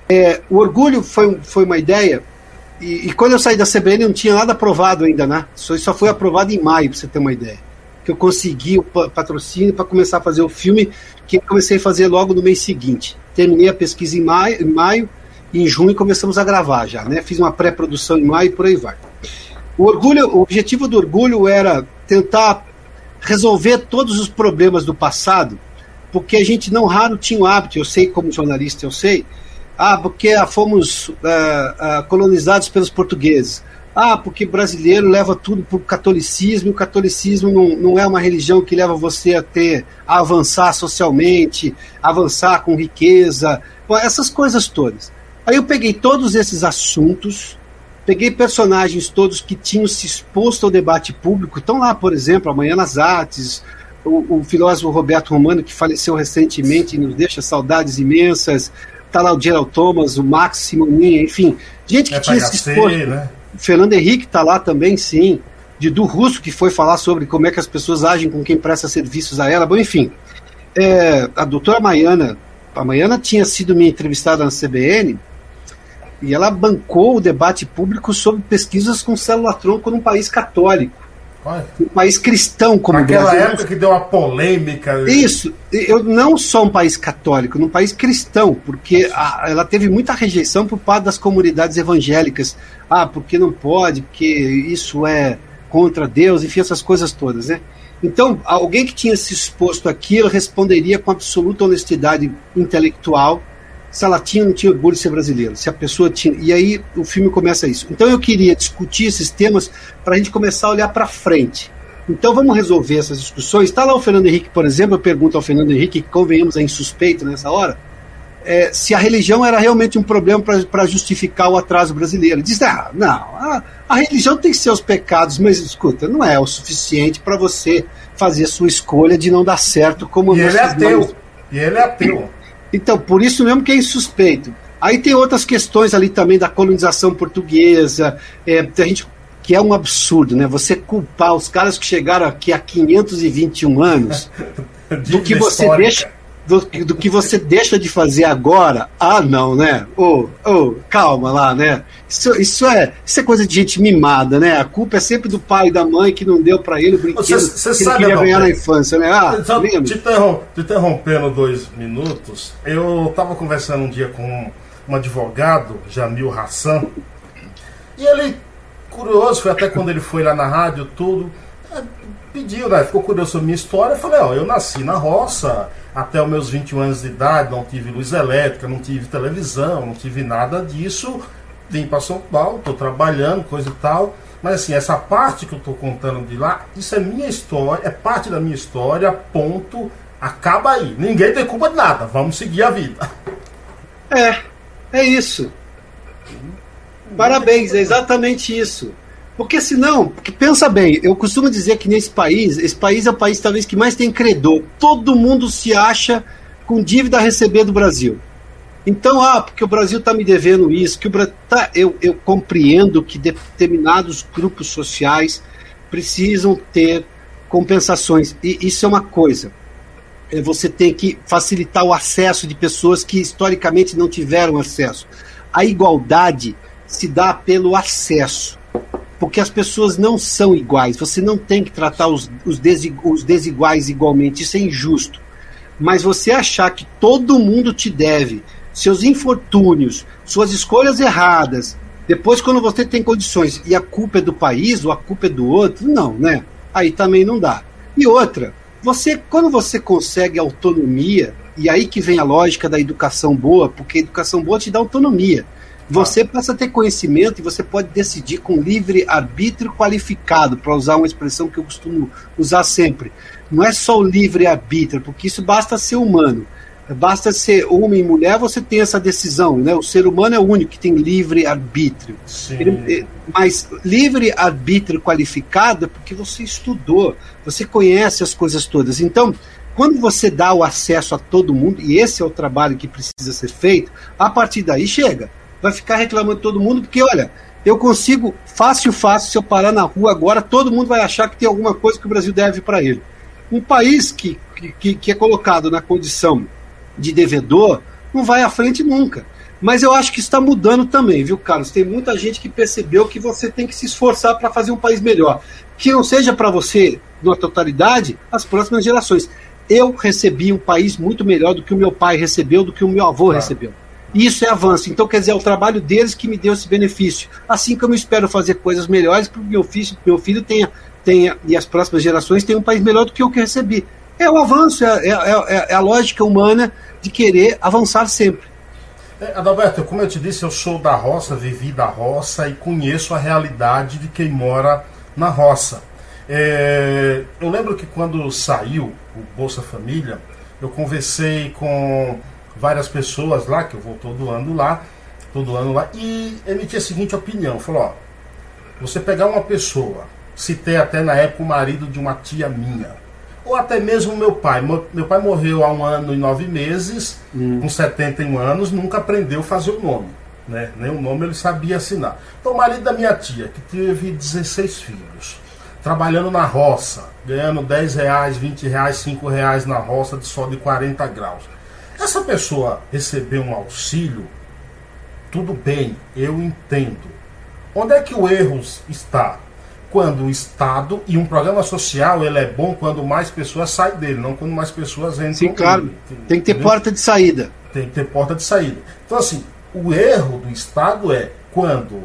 É, o orgulho foi, foi uma ideia, e, e, quando eu saí da CBN não tinha nada aprovado ainda, né? Só, só foi aprovado em maio, para você ter uma ideia. Que eu consegui o patrocínio para começar a fazer o filme, que eu comecei a fazer logo no mês seguinte. Terminei a pesquisa em maio, em maio em junho começamos a gravar já, né? Fiz uma pré-produção em maio e por aí vai. O orgulho, o objetivo do orgulho era tentar resolver todos os problemas do passado, porque a gente não raro tinha o hábito, eu sei como jornalista, eu sei, ah, porque fomos ah, ah, colonizados pelos portugueses. Ah, porque brasileiro leva tudo para o catolicismo, e o catolicismo não, não é uma religião que leva você a ter, a avançar socialmente, avançar com riqueza, essas coisas todas. Aí eu peguei todos esses assuntos, peguei personagens todos que tinham se exposto ao debate público, estão lá, por exemplo, amanhã nas artes, o, o, filósofo Roberto Romano, que faleceu recentemente e nos deixa saudades imensas, está lá o Gerald Thomas, o Max Simoninha, enfim, gente que é tinha se exposto. Né? O Fernando Henrique está lá também, sim. Didu Russo, que foi falar sobre como é que as pessoas agem com quem presta serviços a ela. Bom, enfim, é, a doutora Maiana, a Maiana tinha sido minha entrevistada na CBN, e ela bancou o debate público sobre pesquisas com célula-tronco num país católico. Olha. Um país cristão como Naquela o Brasil. época que deu uma polêmica. Isso. Eu não só um país católico, num país cristão, porque a, ela teve muita rejeição por parte das comunidades evangélicas. Ah, porque não pode, porque isso é contra Deus, enfim, essas coisas todas, né? Então, alguém que tinha se exposto aquilo responderia com absoluta honestidade intelectual se ela tinha ou não tinha orgulho de ser brasileira, se a pessoa tinha. E aí o filme começa isso. Então eu queria discutir esses temas para a gente começar a olhar para frente. Então vamos resolver essas discussões. Está lá o Fernando Henrique, por exemplo, eu pergunto ao Fernando Henrique, que convenhamos é insuspeito nessa hora, é, se a religião era realmente um problema para justificar o atraso brasileiro. Ele diz: ah, não, a, a, religião tem seus pecados, mas escuta, não é o suficiente para você fazer a sua escolha de não dar certo como E ele é ateu. E ele é ateu. Então, por isso mesmo que é insuspeito. Aí tem outras questões ali também da colonização portuguesa, é, a gente, que é um absurdo, né? Você culpar os caras que chegaram aqui há 521 anos do que você histórica. deixa do, do, que você deixa de fazer agora, ah, não, né? Ô, oh, oh, calma lá, né? Isso, isso, é, isso é coisa de gente mimada, né? A culpa é sempre do pai e da mãe que não deu para ele o brinquedo você, você que ele queria ganhar na infância, né? Ah, então, te, interrom te interrompendo dois minutos, eu estava conversando um dia com um advogado, Jamil Hassan, e ele, curioso, foi até quando ele foi lá na rádio, tudo pediu, né? Ficou curioso sobre minha história. Eu falei, ó, eu nasci na roça, até os meus 21 anos de idade, não tive luz elétrica, não tive televisão, não tive nada disso. Vim para São Paulo, estou trabalhando, coisa e tal. Mas assim, essa parte que eu estou contando de lá, isso é minha história, é parte da minha história, ponto. Acaba aí. Ninguém tem culpa de nada. Vamos seguir a vida. É, é isso. Parabéns, é exatamente isso. Porque senão, porque pensa bem, eu costumo dizer que nesse país, esse país é o país talvez que mais tem credor. Todo mundo se acha com dívida a receber do Brasil. Então, ah, porque o Brasil está me devendo isso, que o Brasil tá, eu, eu compreendo que determinados grupos sociais precisam ter compensações. E isso é uma coisa. É, você tem que facilitar o acesso de pessoas que historicamente não tiveram acesso. A igualdade se dá pelo acesso porque as pessoas não são iguais. Você não tem que tratar os, os, desiguais igualmente. Isso é injusto. Mas você achar que todo mundo te deve, seus infortúnios, suas escolhas erradas, depois quando você tem condições e a culpa é do país ou a culpa é do outro, não, né? Aí também não dá. E outra, você quando você consegue autonomia, e aí que vem a lógica da educação boa, porque a educação boa te dá autonomia. Você ah. passa a ter conhecimento e você pode decidir com livre arbítrio qualificado, para usar uma expressão que eu costumo usar sempre. Não é só o livre arbítrio, porque isso basta ser humano. Basta ser homem e mulher, você tem essa decisão. Né? O ser humano é o único que tem livre arbítrio. Ele, eh, mas livre arbítrio qualificado é porque você estudou, você conhece as coisas todas. Então, quando você dá o acesso a todo mundo, e esse é o trabalho que precisa ser feito, a partir daí chega vai ficar reclamando todo mundo, porque olha, eu consigo, fácil, fácil, se eu parar na rua agora, todo mundo vai achar que tem alguma coisa que o Brasil deve para ele. Um país que, que, que é colocado na condição de devedor não vai à frente nunca. Mas eu acho que está mudando também, viu, Carlos? Tem muita gente que percebeu que você tem que se esforçar para fazer um país melhor. Que não seja para você, na totalidade, as próximas gerações. Eu recebi um país muito melhor do que o meu pai recebeu, do que o meu avô recebeu. Isso é avanço. Então, quer dizer, é o trabalho deles que me deu esse benefício. Assim como eu espero fazer coisas melhores para que meu filho, meu filho tenha, tenha, e as próximas gerações tenham um país melhor do que o que recebi. É o avanço, é, é, é, é a lógica humana de querer avançar sempre. É, Adalberto, como eu te disse, eu sou da roça, vivi da roça e conheço a realidade de quem mora na roça. É, eu lembro que quando saiu o Bolsa Família, eu conversei com várias pessoas lá, que eu vou todo ano lá, todo ano lá, e emitir a seguinte opinião, falou, ó, você pegar uma pessoa, citei até na época o marido de uma tia minha, ou até mesmo meu pai. Meu pai morreu há um ano e nove meses, hum. com 71 anos, nunca aprendeu a fazer o nome. Né? Nem o nome ele sabia assinar. Então, o marido da minha tia, que teve 16 filhos, trabalhando na roça, ganhando 10 reais, 20 reais, 5 reais na roça de sol de 40 graus. Essa pessoa receber um auxílio, tudo bem, eu entendo. Onde é que o erro está? Quando o Estado e um programa social ele é bom quando mais pessoas saem dele, não quando mais pessoas entram. Sim, claro. Tem que ter porta de saída. Tem que ter porta de saída. Então, assim, o erro do Estado é quando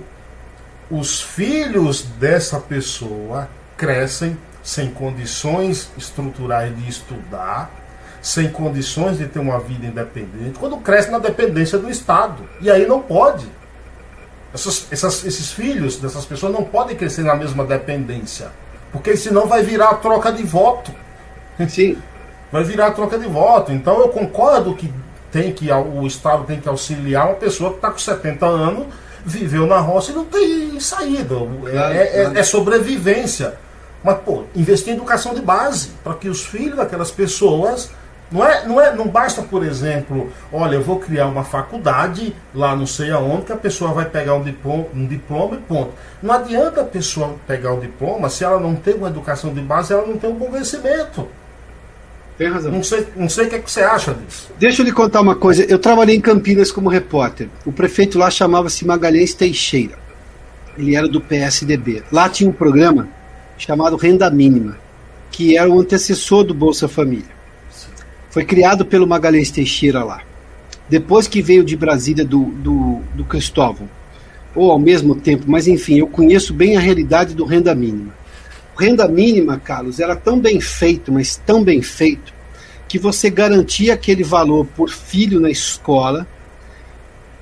os filhos dessa pessoa crescem sem condições estruturais de estudar, sem condições de ter uma vida independente, quando cresce na dependência do Estado. E aí não pode. Essas, essas, esses filhos dessas pessoas não podem crescer na mesma dependência. Porque senão vai virar troca de voto. Sim. Vai virar troca de voto. Então eu concordo que tem que o Estado tem que auxiliar uma pessoa que está com 70 anos, viveu na roça e não tem saída. É, é, é sobrevivência. Mas, pô, investir em educação de base, para que os filhos daquelas pessoas não, é, não, é, não basta, por exemplo, olha, eu vou criar uma faculdade lá não sei aonde, que a pessoa vai pegar um diploma, um diploma e ponto. Não adianta a pessoa pegar o diploma se ela não tem uma educação de base, ela não tem um convencimento. Tem razão. Não sei, não sei o que, é que você acha disso. Deixa eu lhe contar uma coisa. Eu trabalhei em Campinas como repórter. O prefeito lá chamava-se Magalhães Teixeira. Ele era do PSDB. Lá tinha um programa chamado Renda Mínima, que era o antecessor do Bolsa Família. Foi criado pelo Magalhães Teixeira lá. Depois que veio de Brasília do, do, do Cristóvão. Ou ao mesmo tempo, mas enfim, eu conheço bem a realidade do renda mínima. renda mínima, Carlos, era tão bem feito, mas tão bem feito, que você garantia aquele valor por filho na escola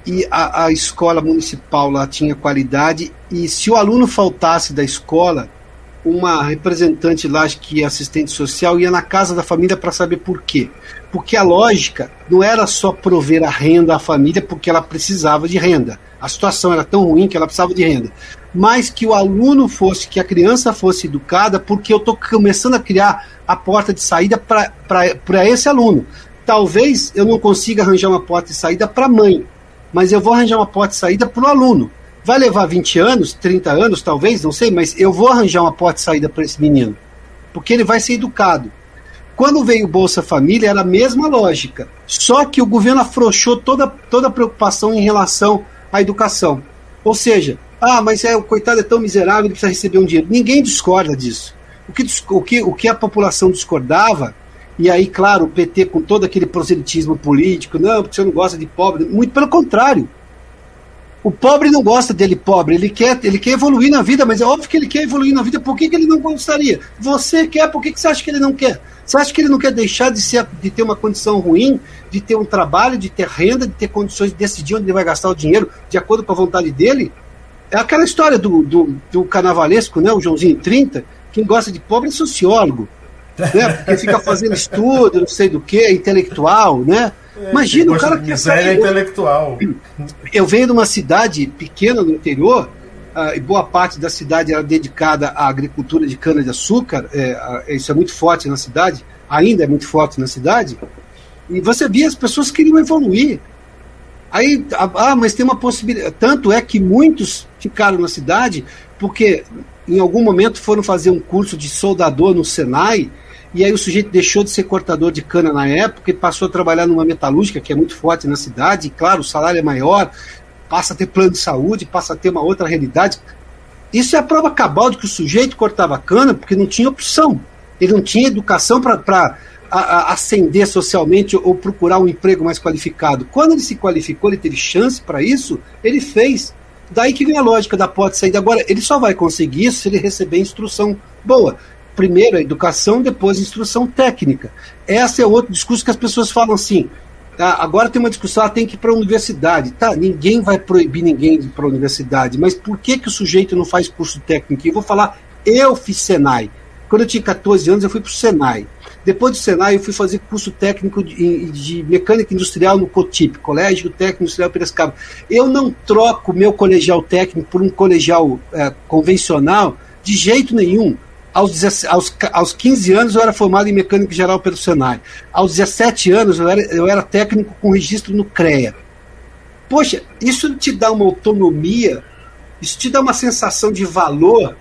e a, a escola municipal lá tinha qualidade e se o aluno faltasse da escola, uma representante lá, acho que assistente social, ia na casa da família para saber por quê. Porque a lógica não era só prover a renda à família porque ela precisava de renda. A situação era tão ruim que ela precisava de renda. Mas que o aluno fosse, que a criança fosse educada, porque eu estou começando a criar a porta de saída para esse aluno. Talvez eu não consiga arranjar uma porta de saída para a mãe, mas eu vou arranjar uma porta de saída para o aluno. Vai levar 20 anos, 30 anos, talvez, não sei, mas eu vou arranjar uma porta de saída para esse menino, porque ele vai ser educado. Quando veio o Bolsa Família, era a mesma lógica, só que o governo afrouxou toda, toda a preocupação em relação à educação. Ou seja, ah, mas é, o coitado é tão miserável, ele precisa receber um dinheiro. Ninguém discorda disso. O que, o que, o que a população discordava, e aí, claro, o PT com todo aquele proselitismo político, não, porque você não gosta de pobre, muito pelo contrário. O pobre não gosta dele pobre, ele quer, ele quer evoluir na vida, mas é óbvio que ele quer evoluir na vida, por que, que ele não gostaria? Você quer, por que, que você acha que ele não quer? Você acha que ele não quer deixar de, ser, de ter uma condição ruim, de ter um trabalho, de ter renda, de ter condições de decidir onde ele vai gastar o dinheiro de acordo com a vontade dele? É aquela história do, do, do carnavalesco, né, o Joãozinho 30, quem gosta de pobre é sociólogo, né? Porque fica fazendo estudo, não sei do que, intelectual, né? É, Imagina o cara que miséria intelectual. Eu venho de uma cidade pequena no interior, uh, e boa parte da cidade era dedicada à agricultura de cana de açúcar. É, uh, isso é muito forte na cidade, ainda é muito forte na cidade. E você via as pessoas queriam evoluir. Aí, ah, mas tem uma possibilidade. Tanto é que muitos ficaram na cidade porque em algum momento foram fazer um curso de soldador no Senai, e aí o sujeito deixou de ser cortador de cana na época e passou a trabalhar numa metalúrgica que é muito forte na cidade, e claro, o salário é maior, passa a ter plano de saúde, passa a ter uma outra realidade. Isso é a prova cabal de que o sujeito cortava cana porque não tinha opção. Ele não tinha educação para ascender socialmente ou procurar um emprego mais qualificado. Quando ele se qualificou, ele teve chance para isso, ele fez. Daí que vem a lógica da porta de saída. Agora, ele só vai conseguir isso se ele receber instrução boa. Primeiro a educação, depois a instrução técnica. Esse é outro discurso que as pessoas falam assim. Ah, agora tem uma discussão, tem que ir para a universidade. Tá, ninguém vai proibir ninguém de ir para a universidade, mas por que, que o sujeito não faz curso técnico? Eu vou falar, eu fiz Senai. Quando eu tinha 14 anos, eu fui para o Senai. Depois do Senai, eu fui fazer curso técnico de, de mecânica industrial no COTIP, Colégio Técnico Industrial Piracicaba. Eu não troco meu colegial técnico por um colegial é, convencional de jeito nenhum. Aos, aos, aos 15 anos eu era formado em mecânica geral pelo Senai. Aos 17 anos eu era, eu era técnico com registro no CREA. Poxa, isso te dá uma autonomia, isso te dá uma sensação de valor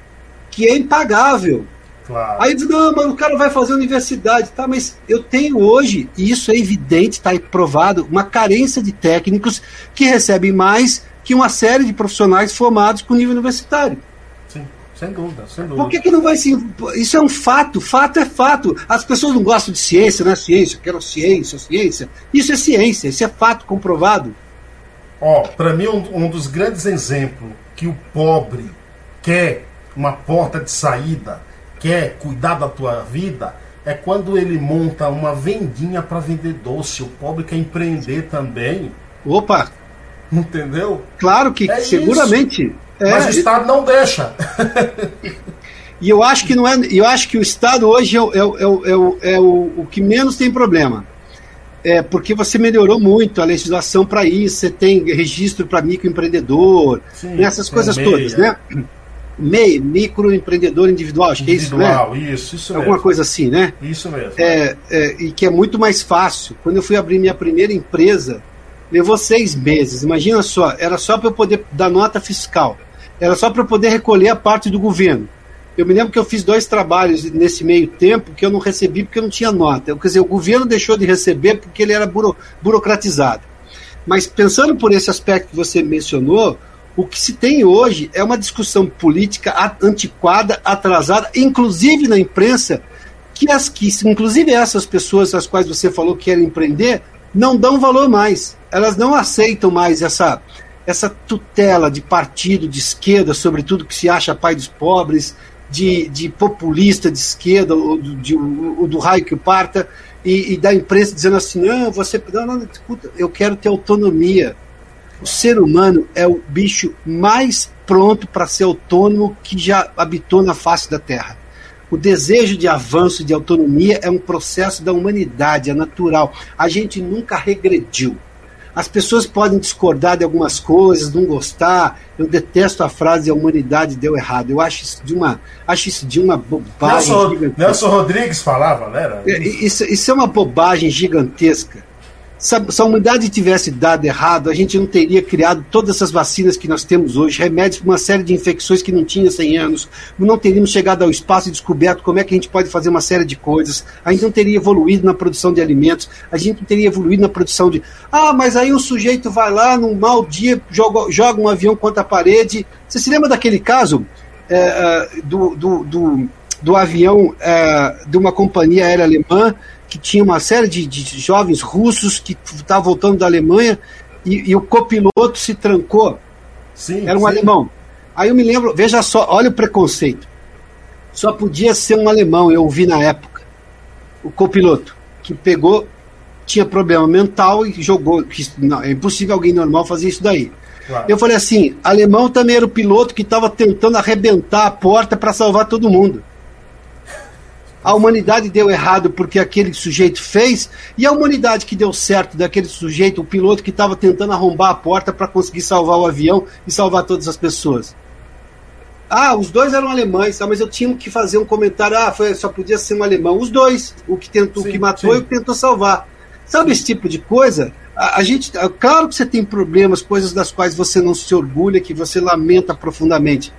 que é impagável. Claro. Aí não, mas o cara vai fazer universidade, tá? Mas eu tenho hoje, e isso é evidente, está provado, uma carência de técnicos que recebem mais que uma série de profissionais formados com nível universitário. Sem dúvida, sem dúvida. Por que, que não vai se. Isso é um fato, fato é fato. As pessoas não gostam de ciência, não é ciência, quero ciência, ciência. Isso é ciência, isso é fato comprovado. Ó, oh, para mim, um, um dos grandes exemplos que o pobre quer uma porta de saída quer cuidar da tua vida é quando ele monta uma vendinha para vender doce. O pobre quer empreender também. Opa! Entendeu? Claro que é seguramente. É, Mas o Estado não deixa. e eu acho que não é. Eu acho que o Estado hoje é, é, é, é o, o que menos tem problema. É porque você melhorou muito a legislação para isso, você tem registro para microempreendedor, Sim, né, essas coisas todas, né? MEI, microempreendedor individual, acho individual, que é isso, né? Isso, isso Alguma mesmo. coisa assim, né? Isso mesmo. É, é, e que é muito mais fácil. Quando eu fui abrir minha primeira empresa, levou seis meses. Imagina só, era só para eu poder dar nota fiscal. Era só para poder recolher a parte do governo. Eu me lembro que eu fiz dois trabalhos nesse meio tempo que eu não recebi porque eu não tinha nota. Quer dizer, o governo deixou de receber porque ele era buro, burocratizado. Mas pensando por esse aspecto que você mencionou, o que se tem hoje é uma discussão política antiquada, atrasada, inclusive na imprensa, que as que, inclusive essas pessoas às quais você falou que querem empreender, não dão valor mais. Elas não aceitam mais essa essa tutela de partido de esquerda sobre tudo que se acha pai dos pobres, de, de populista de esquerda, ou do, de, ou do raio que parta, e, e, da imprensa dizendo assim: não, você. Não, não, escuta, eu quero ter autonomia. O ser humano é o bicho mais pronto para ser autônomo que já habitou na face da Terra. O desejo de avanço, de autonomia, é um processo da humanidade, é natural. A gente nunca regrediu. As pessoas podem discordar de algumas coisas, não gostar. Eu detesto a frase a humanidade deu errado. Eu acho isso de uma, acho isso de uma bobagem. Nelson, Nelson Rodrigues falava, né? É, isso, isso é uma bobagem gigantesca. Se a, humanidade tivesse dado errado, a gente não teria criado todas essas vacinas que nós temos hoje, remédios para uma série de infecções que não tinha 100 anos, não teríamos chegado ao espaço e descoberto como é que a gente pode fazer uma série de coisas, a gente não teria evoluído na produção de alimentos, a gente não teria evoluído na produção de. Ah, mas aí um sujeito vai lá num mau dia, joga, joga um avião contra a parede. Você se lembra daquele caso é, do, do, do, do avião é, de uma companhia aérea alemã? Que tinha uma série de, de jovens russos que estavam voltando da Alemanha e, e, o copiloto se trancou. Sim, Era um sim. alemão. Aí eu me lembro, veja só, olha o preconceito. Só podia ser um alemão, eu ouvi na época. O copiloto, que pegou, tinha problema mental e jogou. Que, não, é impossível alguém normal fazer isso daí. Claro. Eu falei assim: alemão também era o piloto que estava tentando arrebentar a porta para salvar todo mundo a humanidade deu errado porque aquele sujeito fez, e a humanidade que deu certo daquele sujeito, o piloto que estava tentando arrombar a porta para conseguir salvar o avião e salvar todas as pessoas. Ah, os dois eram alemães, mas eu tinha que fazer um comentário. Ah, foi, só podia ser um alemão. Os dois, o que tentou, sim, o que matou sim. e o que tentou salvar. Sabe esse tipo de coisa? A, a, gente, claro que você tem problemas, coisas das quais você não se orgulha, que você lamenta profundamente.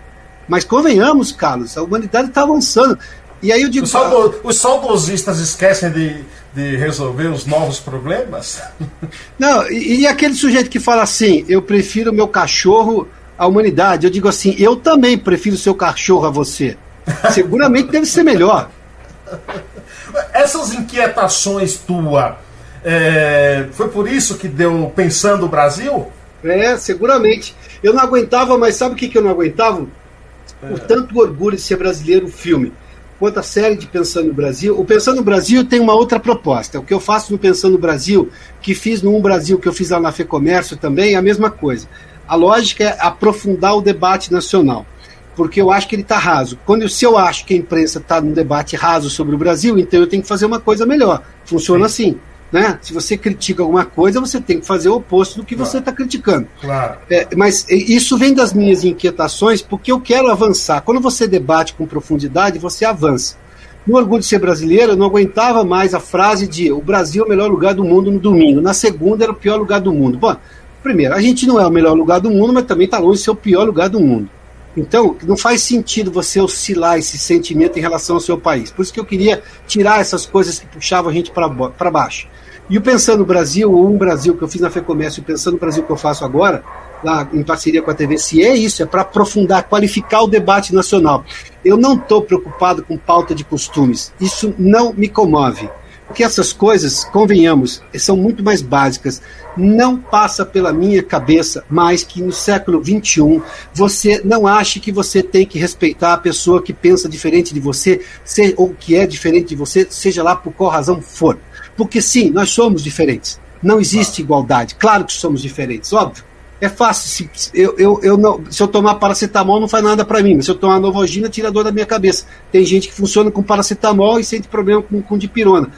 Mas convenhamos, Carlos, a humanidade está avançando. E aí eu digo. Os, saudo, os saudosistas esquecem de, de resolver os novos problemas? Não, e, e, aquele sujeito que fala assim: eu prefiro meu cachorro à humanidade. Eu digo assim: eu também prefiro seu cachorro a você. Seguramente deve ser melhor. Essas inquietações tua, é, foi por isso que deu Pensando o Brasil? É, seguramente. Eu não aguentava, mas sabe o que, que eu não aguentava? É. O tanto orgulho de ser brasileiro o filme quanto à série de Pensando no Brasil. O Pensando no Brasil tem uma outra proposta. O que eu faço no Pensando no Brasil, que fiz no Um Brasil, que eu fiz lá na FEComércio também, é a mesma coisa. A lógica é aprofundar o debate nacional, porque eu acho que ele está raso. Quando se eu acho que a imprensa está num debate raso sobre o Brasil, então eu tenho que fazer uma coisa melhor. Funciona Sim. assim. Né? Se você critica alguma coisa, você tem que fazer o oposto do que claro. você está criticando. Claro. É, mas isso vem das minhas inquietações, porque eu quero avançar. Quando você debate com profundidade, você avança. No Orgulho de Ser Brasileiro, eu não aguentava mais a frase de o Brasil é o melhor lugar do mundo no domingo. Na segunda, era o pior lugar do mundo. Bom, primeiro, a gente não é o melhor lugar do mundo, mas também está longe de ser o pior lugar do mundo. Então, não faz sentido você oscilar esse sentimento em relação ao seu país. Por isso que eu queria tirar essas coisas que puxavam a gente para baixo. E o Pensando no Brasil, ou Um Brasil que eu fiz na FEComércio, e o Pensando no Brasil que eu faço agora, lá em parceria com a TVC, é isso, é para aprofundar, qualificar o debate nacional. Eu não estou preocupado com pauta de costumes, isso não me comove. Porque essas coisas, convenhamos, são muito mais básicas. Não passa pela minha cabeça mais que no século XXI você não ache que você tem que respeitar a pessoa que pensa diferente de você, ou que é diferente de você, seja lá por qual razão for. Porque sim, nós somos diferentes. Não existe igualdade. Claro que somos diferentes, óbvio. É fácil. Se eu, eu, eu não, se eu tomar paracetamol, não faz nada para mim. Mas se eu tomar novogina, tira a dor da minha cabeça. Tem gente que funciona com paracetamol e sente problema com, com dipirona.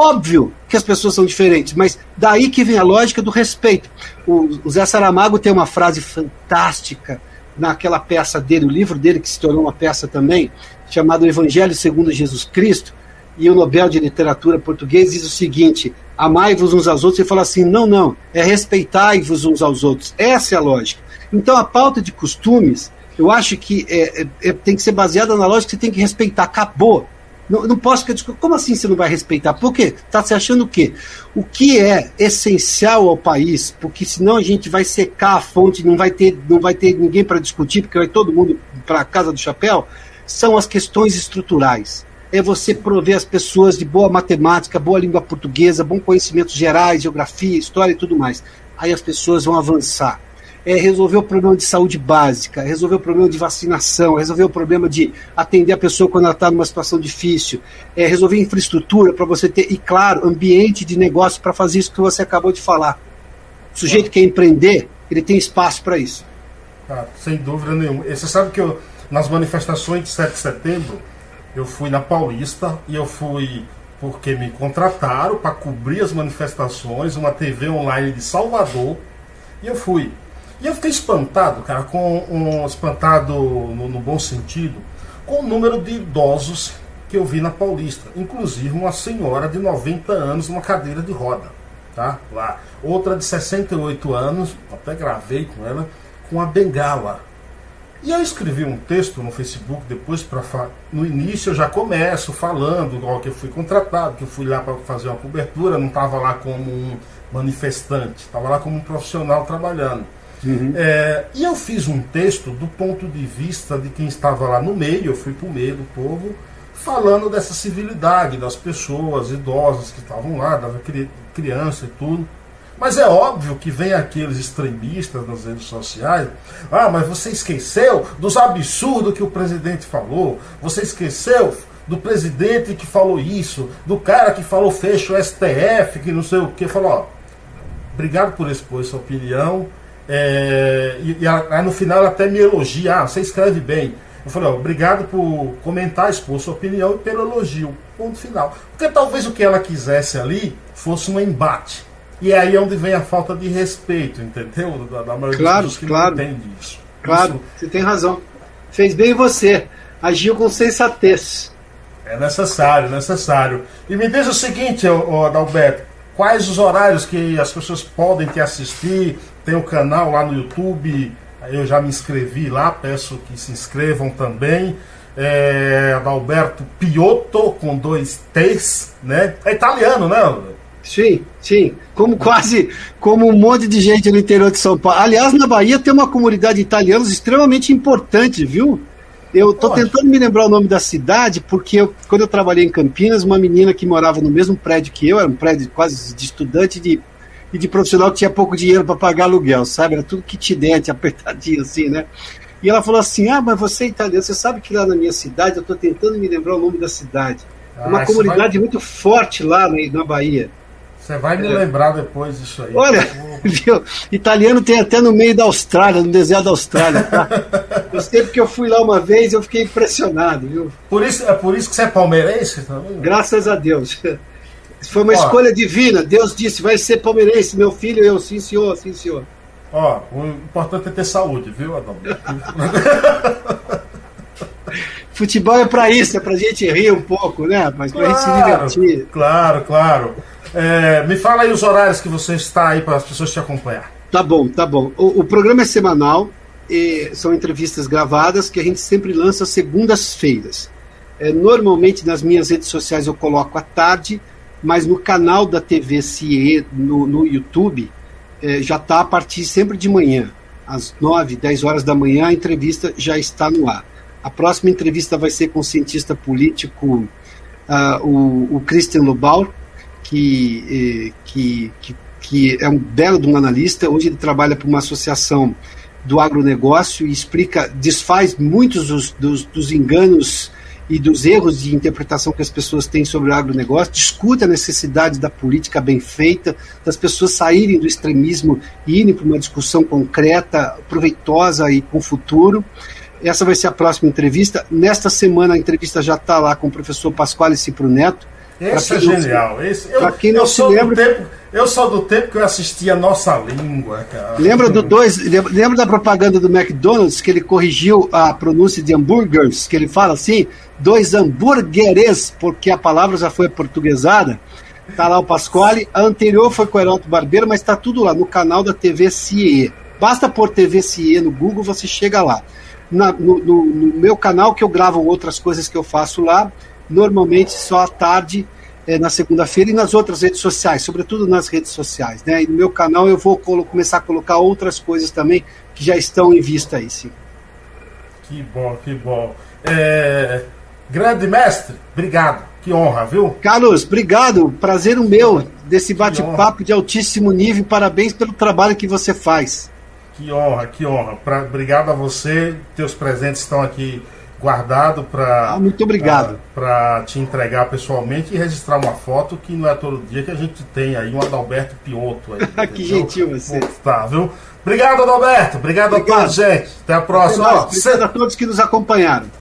Óbvio que as pessoas são diferentes, mas daí que vem a lógica do respeito. O, o Zé Saramago tem uma frase fantástica naquela peça dele, o livro dele que se tornou uma peça também, chamado Evangelho segundo Jesus Cristo, e o Nobel de Literatura Português diz o seguinte: amai-vos uns aos outros, e fala assim: não, não, é respeitai-vos uns aos outros. Essa é a lógica. Então a pauta de costumes, eu acho que é, é, é tem que ser baseada na lógica que você tem que respeitar. Acabou. Não, não posso ficar como assim você não vai respeitar? Por quê? Está se achando o quê? O que é essencial ao país, porque senão a gente vai secar a fonte, não vai ter, não vai ter ninguém para discutir, porque vai todo mundo para a casa do chapéu, são as questões estruturais é você prover as pessoas de boa matemática, boa língua portuguesa, bom conhecimentos gerais, geografia, história e tudo mais. Aí as pessoas vão avançar. É resolver o problema de saúde básica, resolver o problema de vacinação, resolver o problema de atender a pessoa quando ela está numa situação difícil, é resolver infraestrutura para você ter, e claro, ambiente de negócio para fazer isso que você acabou de falar. O sujeito que quer empreender, ele tem espaço para isso. Ah, sem dúvida nenhuma. E você sabe que eu, nas manifestações de 7 de setembro, eu fui na Paulista e eu fui porque me contrataram para cobrir as manifestações, uma TV online de Salvador, e eu fui. E eu fiquei espantado, cara, com um espantado no, no bom sentido, com o número de idosos que eu vi na Paulista, inclusive uma senhora de 90 anos numa cadeira de roda, tá? Lá. Outra de 68 anos, até gravei com ela, com a bengala. E eu escrevi um texto no Facebook depois para no início eu já começo falando igual que eu fui contratado, que eu fui lá para fazer uma cobertura, não estava lá como um manifestante, estava lá como um profissional trabalhando. Uhum. É, e eu fiz um texto do ponto de vista de quem estava lá no meio, eu fui para o meio do povo, falando dessa civilidade das pessoas idosas que estavam lá, da criança e tudo. Mas é óbvio que vem aqueles extremistas nas redes sociais. Ah, mas você esqueceu dos absurdos que o presidente falou. Você esqueceu do presidente que falou isso, do cara que falou fecha o STF, que não sei o que. Falou, ó, obrigado por expor sua opinião. É, e, e aí no final ela até me elogia, ah, você escreve bem. Eu falei, ó, obrigado por comentar, expor sua opinião e pelo elogio. Ponto final. Porque talvez o que ela quisesse ali fosse um embate. E é aí onde vem a falta de respeito, entendeu? Da, da maioria claro, pessoas que claro. não entende isso. Claro, isso... você tem razão. Fez bem você. Agiu com sensatez. É necessário, necessário. E me diz o seguinte, Adalberto, quais os horários que as pessoas podem te assistir? Tem o um canal lá no YouTube, eu já me inscrevi lá, peço que se inscrevam também. É, Adalberto Piotto, com dois T's, né? É italiano, né? Sim, sim. Como quase, como um monte de gente no interior de São Paulo. Aliás, na Bahia tem uma comunidade de italianos extremamente importante, viu? Eu estou tentando me lembrar o nome da cidade, porque eu, quando eu trabalhei em Campinas, uma menina que morava no mesmo prédio que eu, era um prédio quase de estudante de, e de profissional que tinha pouco dinheiro para pagar aluguel, sabe? Era tudo kitidente, apertadinho assim, né? E ela falou assim: Ah, mas você é italiano, você sabe que lá na minha cidade, eu estou tentando me lembrar o nome da cidade. Ah, uma comunidade vai... muito forte lá na Bahia. Você vai me lembrar depois disso aí. Olha, viu? Italiano tem até no meio da Austrália, no deserto da Austrália. Tá? Eu sei porque eu fui lá uma vez e eu fiquei impressionado, viu? Por isso, é por isso que você é palmeirense também? Graças a Deus. Foi uma Ó, escolha divina. Deus disse, vai ser palmeirense, meu filho, eu, sim senhor, sim senhor. Ó, o importante é ter saúde, viu, Adão? Futebol é para isso, é para gente rir um pouco, né? Mas para claro, gente se divertir. Claro, claro. É, me fala aí os horários que você está aí para as pessoas te acompanhar. Tá bom, tá bom. O, o programa é semanal, são entrevistas gravadas que a gente sempre lança segundas-feiras. É, normalmente nas minhas redes sociais eu coloco à tarde, mas no canal da TV CIE, no, no YouTube, é, já está a partir sempre de manhã. Às 9, 10 horas da manhã, a entrevista já está no ar. A próxima entrevista vai ser com o cientista político, uh, o, o Christian Lubaur, que, eh, que, que, que é um belo de um analista. Hoje ele trabalha para uma associação do agronegócio e explica, desfaz muitos dos, dos, dos, enganos e dos erros de interpretação que as pessoas têm sobre o agronegócio, discute a necessidade da política bem feita, das pessoas saírem do extremismo e irem para uma discussão concreta, proveitosa e com futuro. Essa vai ser a próxima entrevista. Nesta semana a entrevista já está lá com o professor Pasquale Cipro Neto, esse é genial. Esse, eu, quem não eu, sou lembra... do tempo, eu sou do tempo que eu assistia Nossa Língua, cara. Lembra do dois, lembra da propaganda do McDonald's que ele corrigiu a pronúncia de hambúrgueres, que ele fala assim, dois hambúrgueres, porque a palavra já foi portuguesada. Tá lá o Pasquale. A anterior foi com o Heraldo Barbeiro, mas está tudo lá no canal da TV CIE. Basta pôr TV CIE no Google, você chega lá. Na, no, no, no meu canal, que eu gravo outras coisas que eu faço lá, normalmente só à tarde, é, na segunda-feira, e nas outras redes sociais, sobretudo nas redes sociais. Né? E no meu canal eu vou começar a colocar outras coisas também que já estão em vista aí, sim. Que bom, que bom. É... Grande mestre, obrigado. Que honra, viu? Carlos, obrigado. Prazer o meu desse bate-papo de altíssimo nível. Parabéns pelo trabalho que você faz. Que honra, que honra. Pra, obrigado a você. Teus presentes estão aqui guardado para. Ah, muito obrigado. Para te entregar pessoalmente e registrar uma foto que não é todo dia que a gente tem aí um Adalberto Pioto aí. que gentil você. Tá, viu? Obrigado, Adalberto. Obrigado, Obrigado. a todos, gente. Até a próxima. Obrigado a todos que nos acompanharam.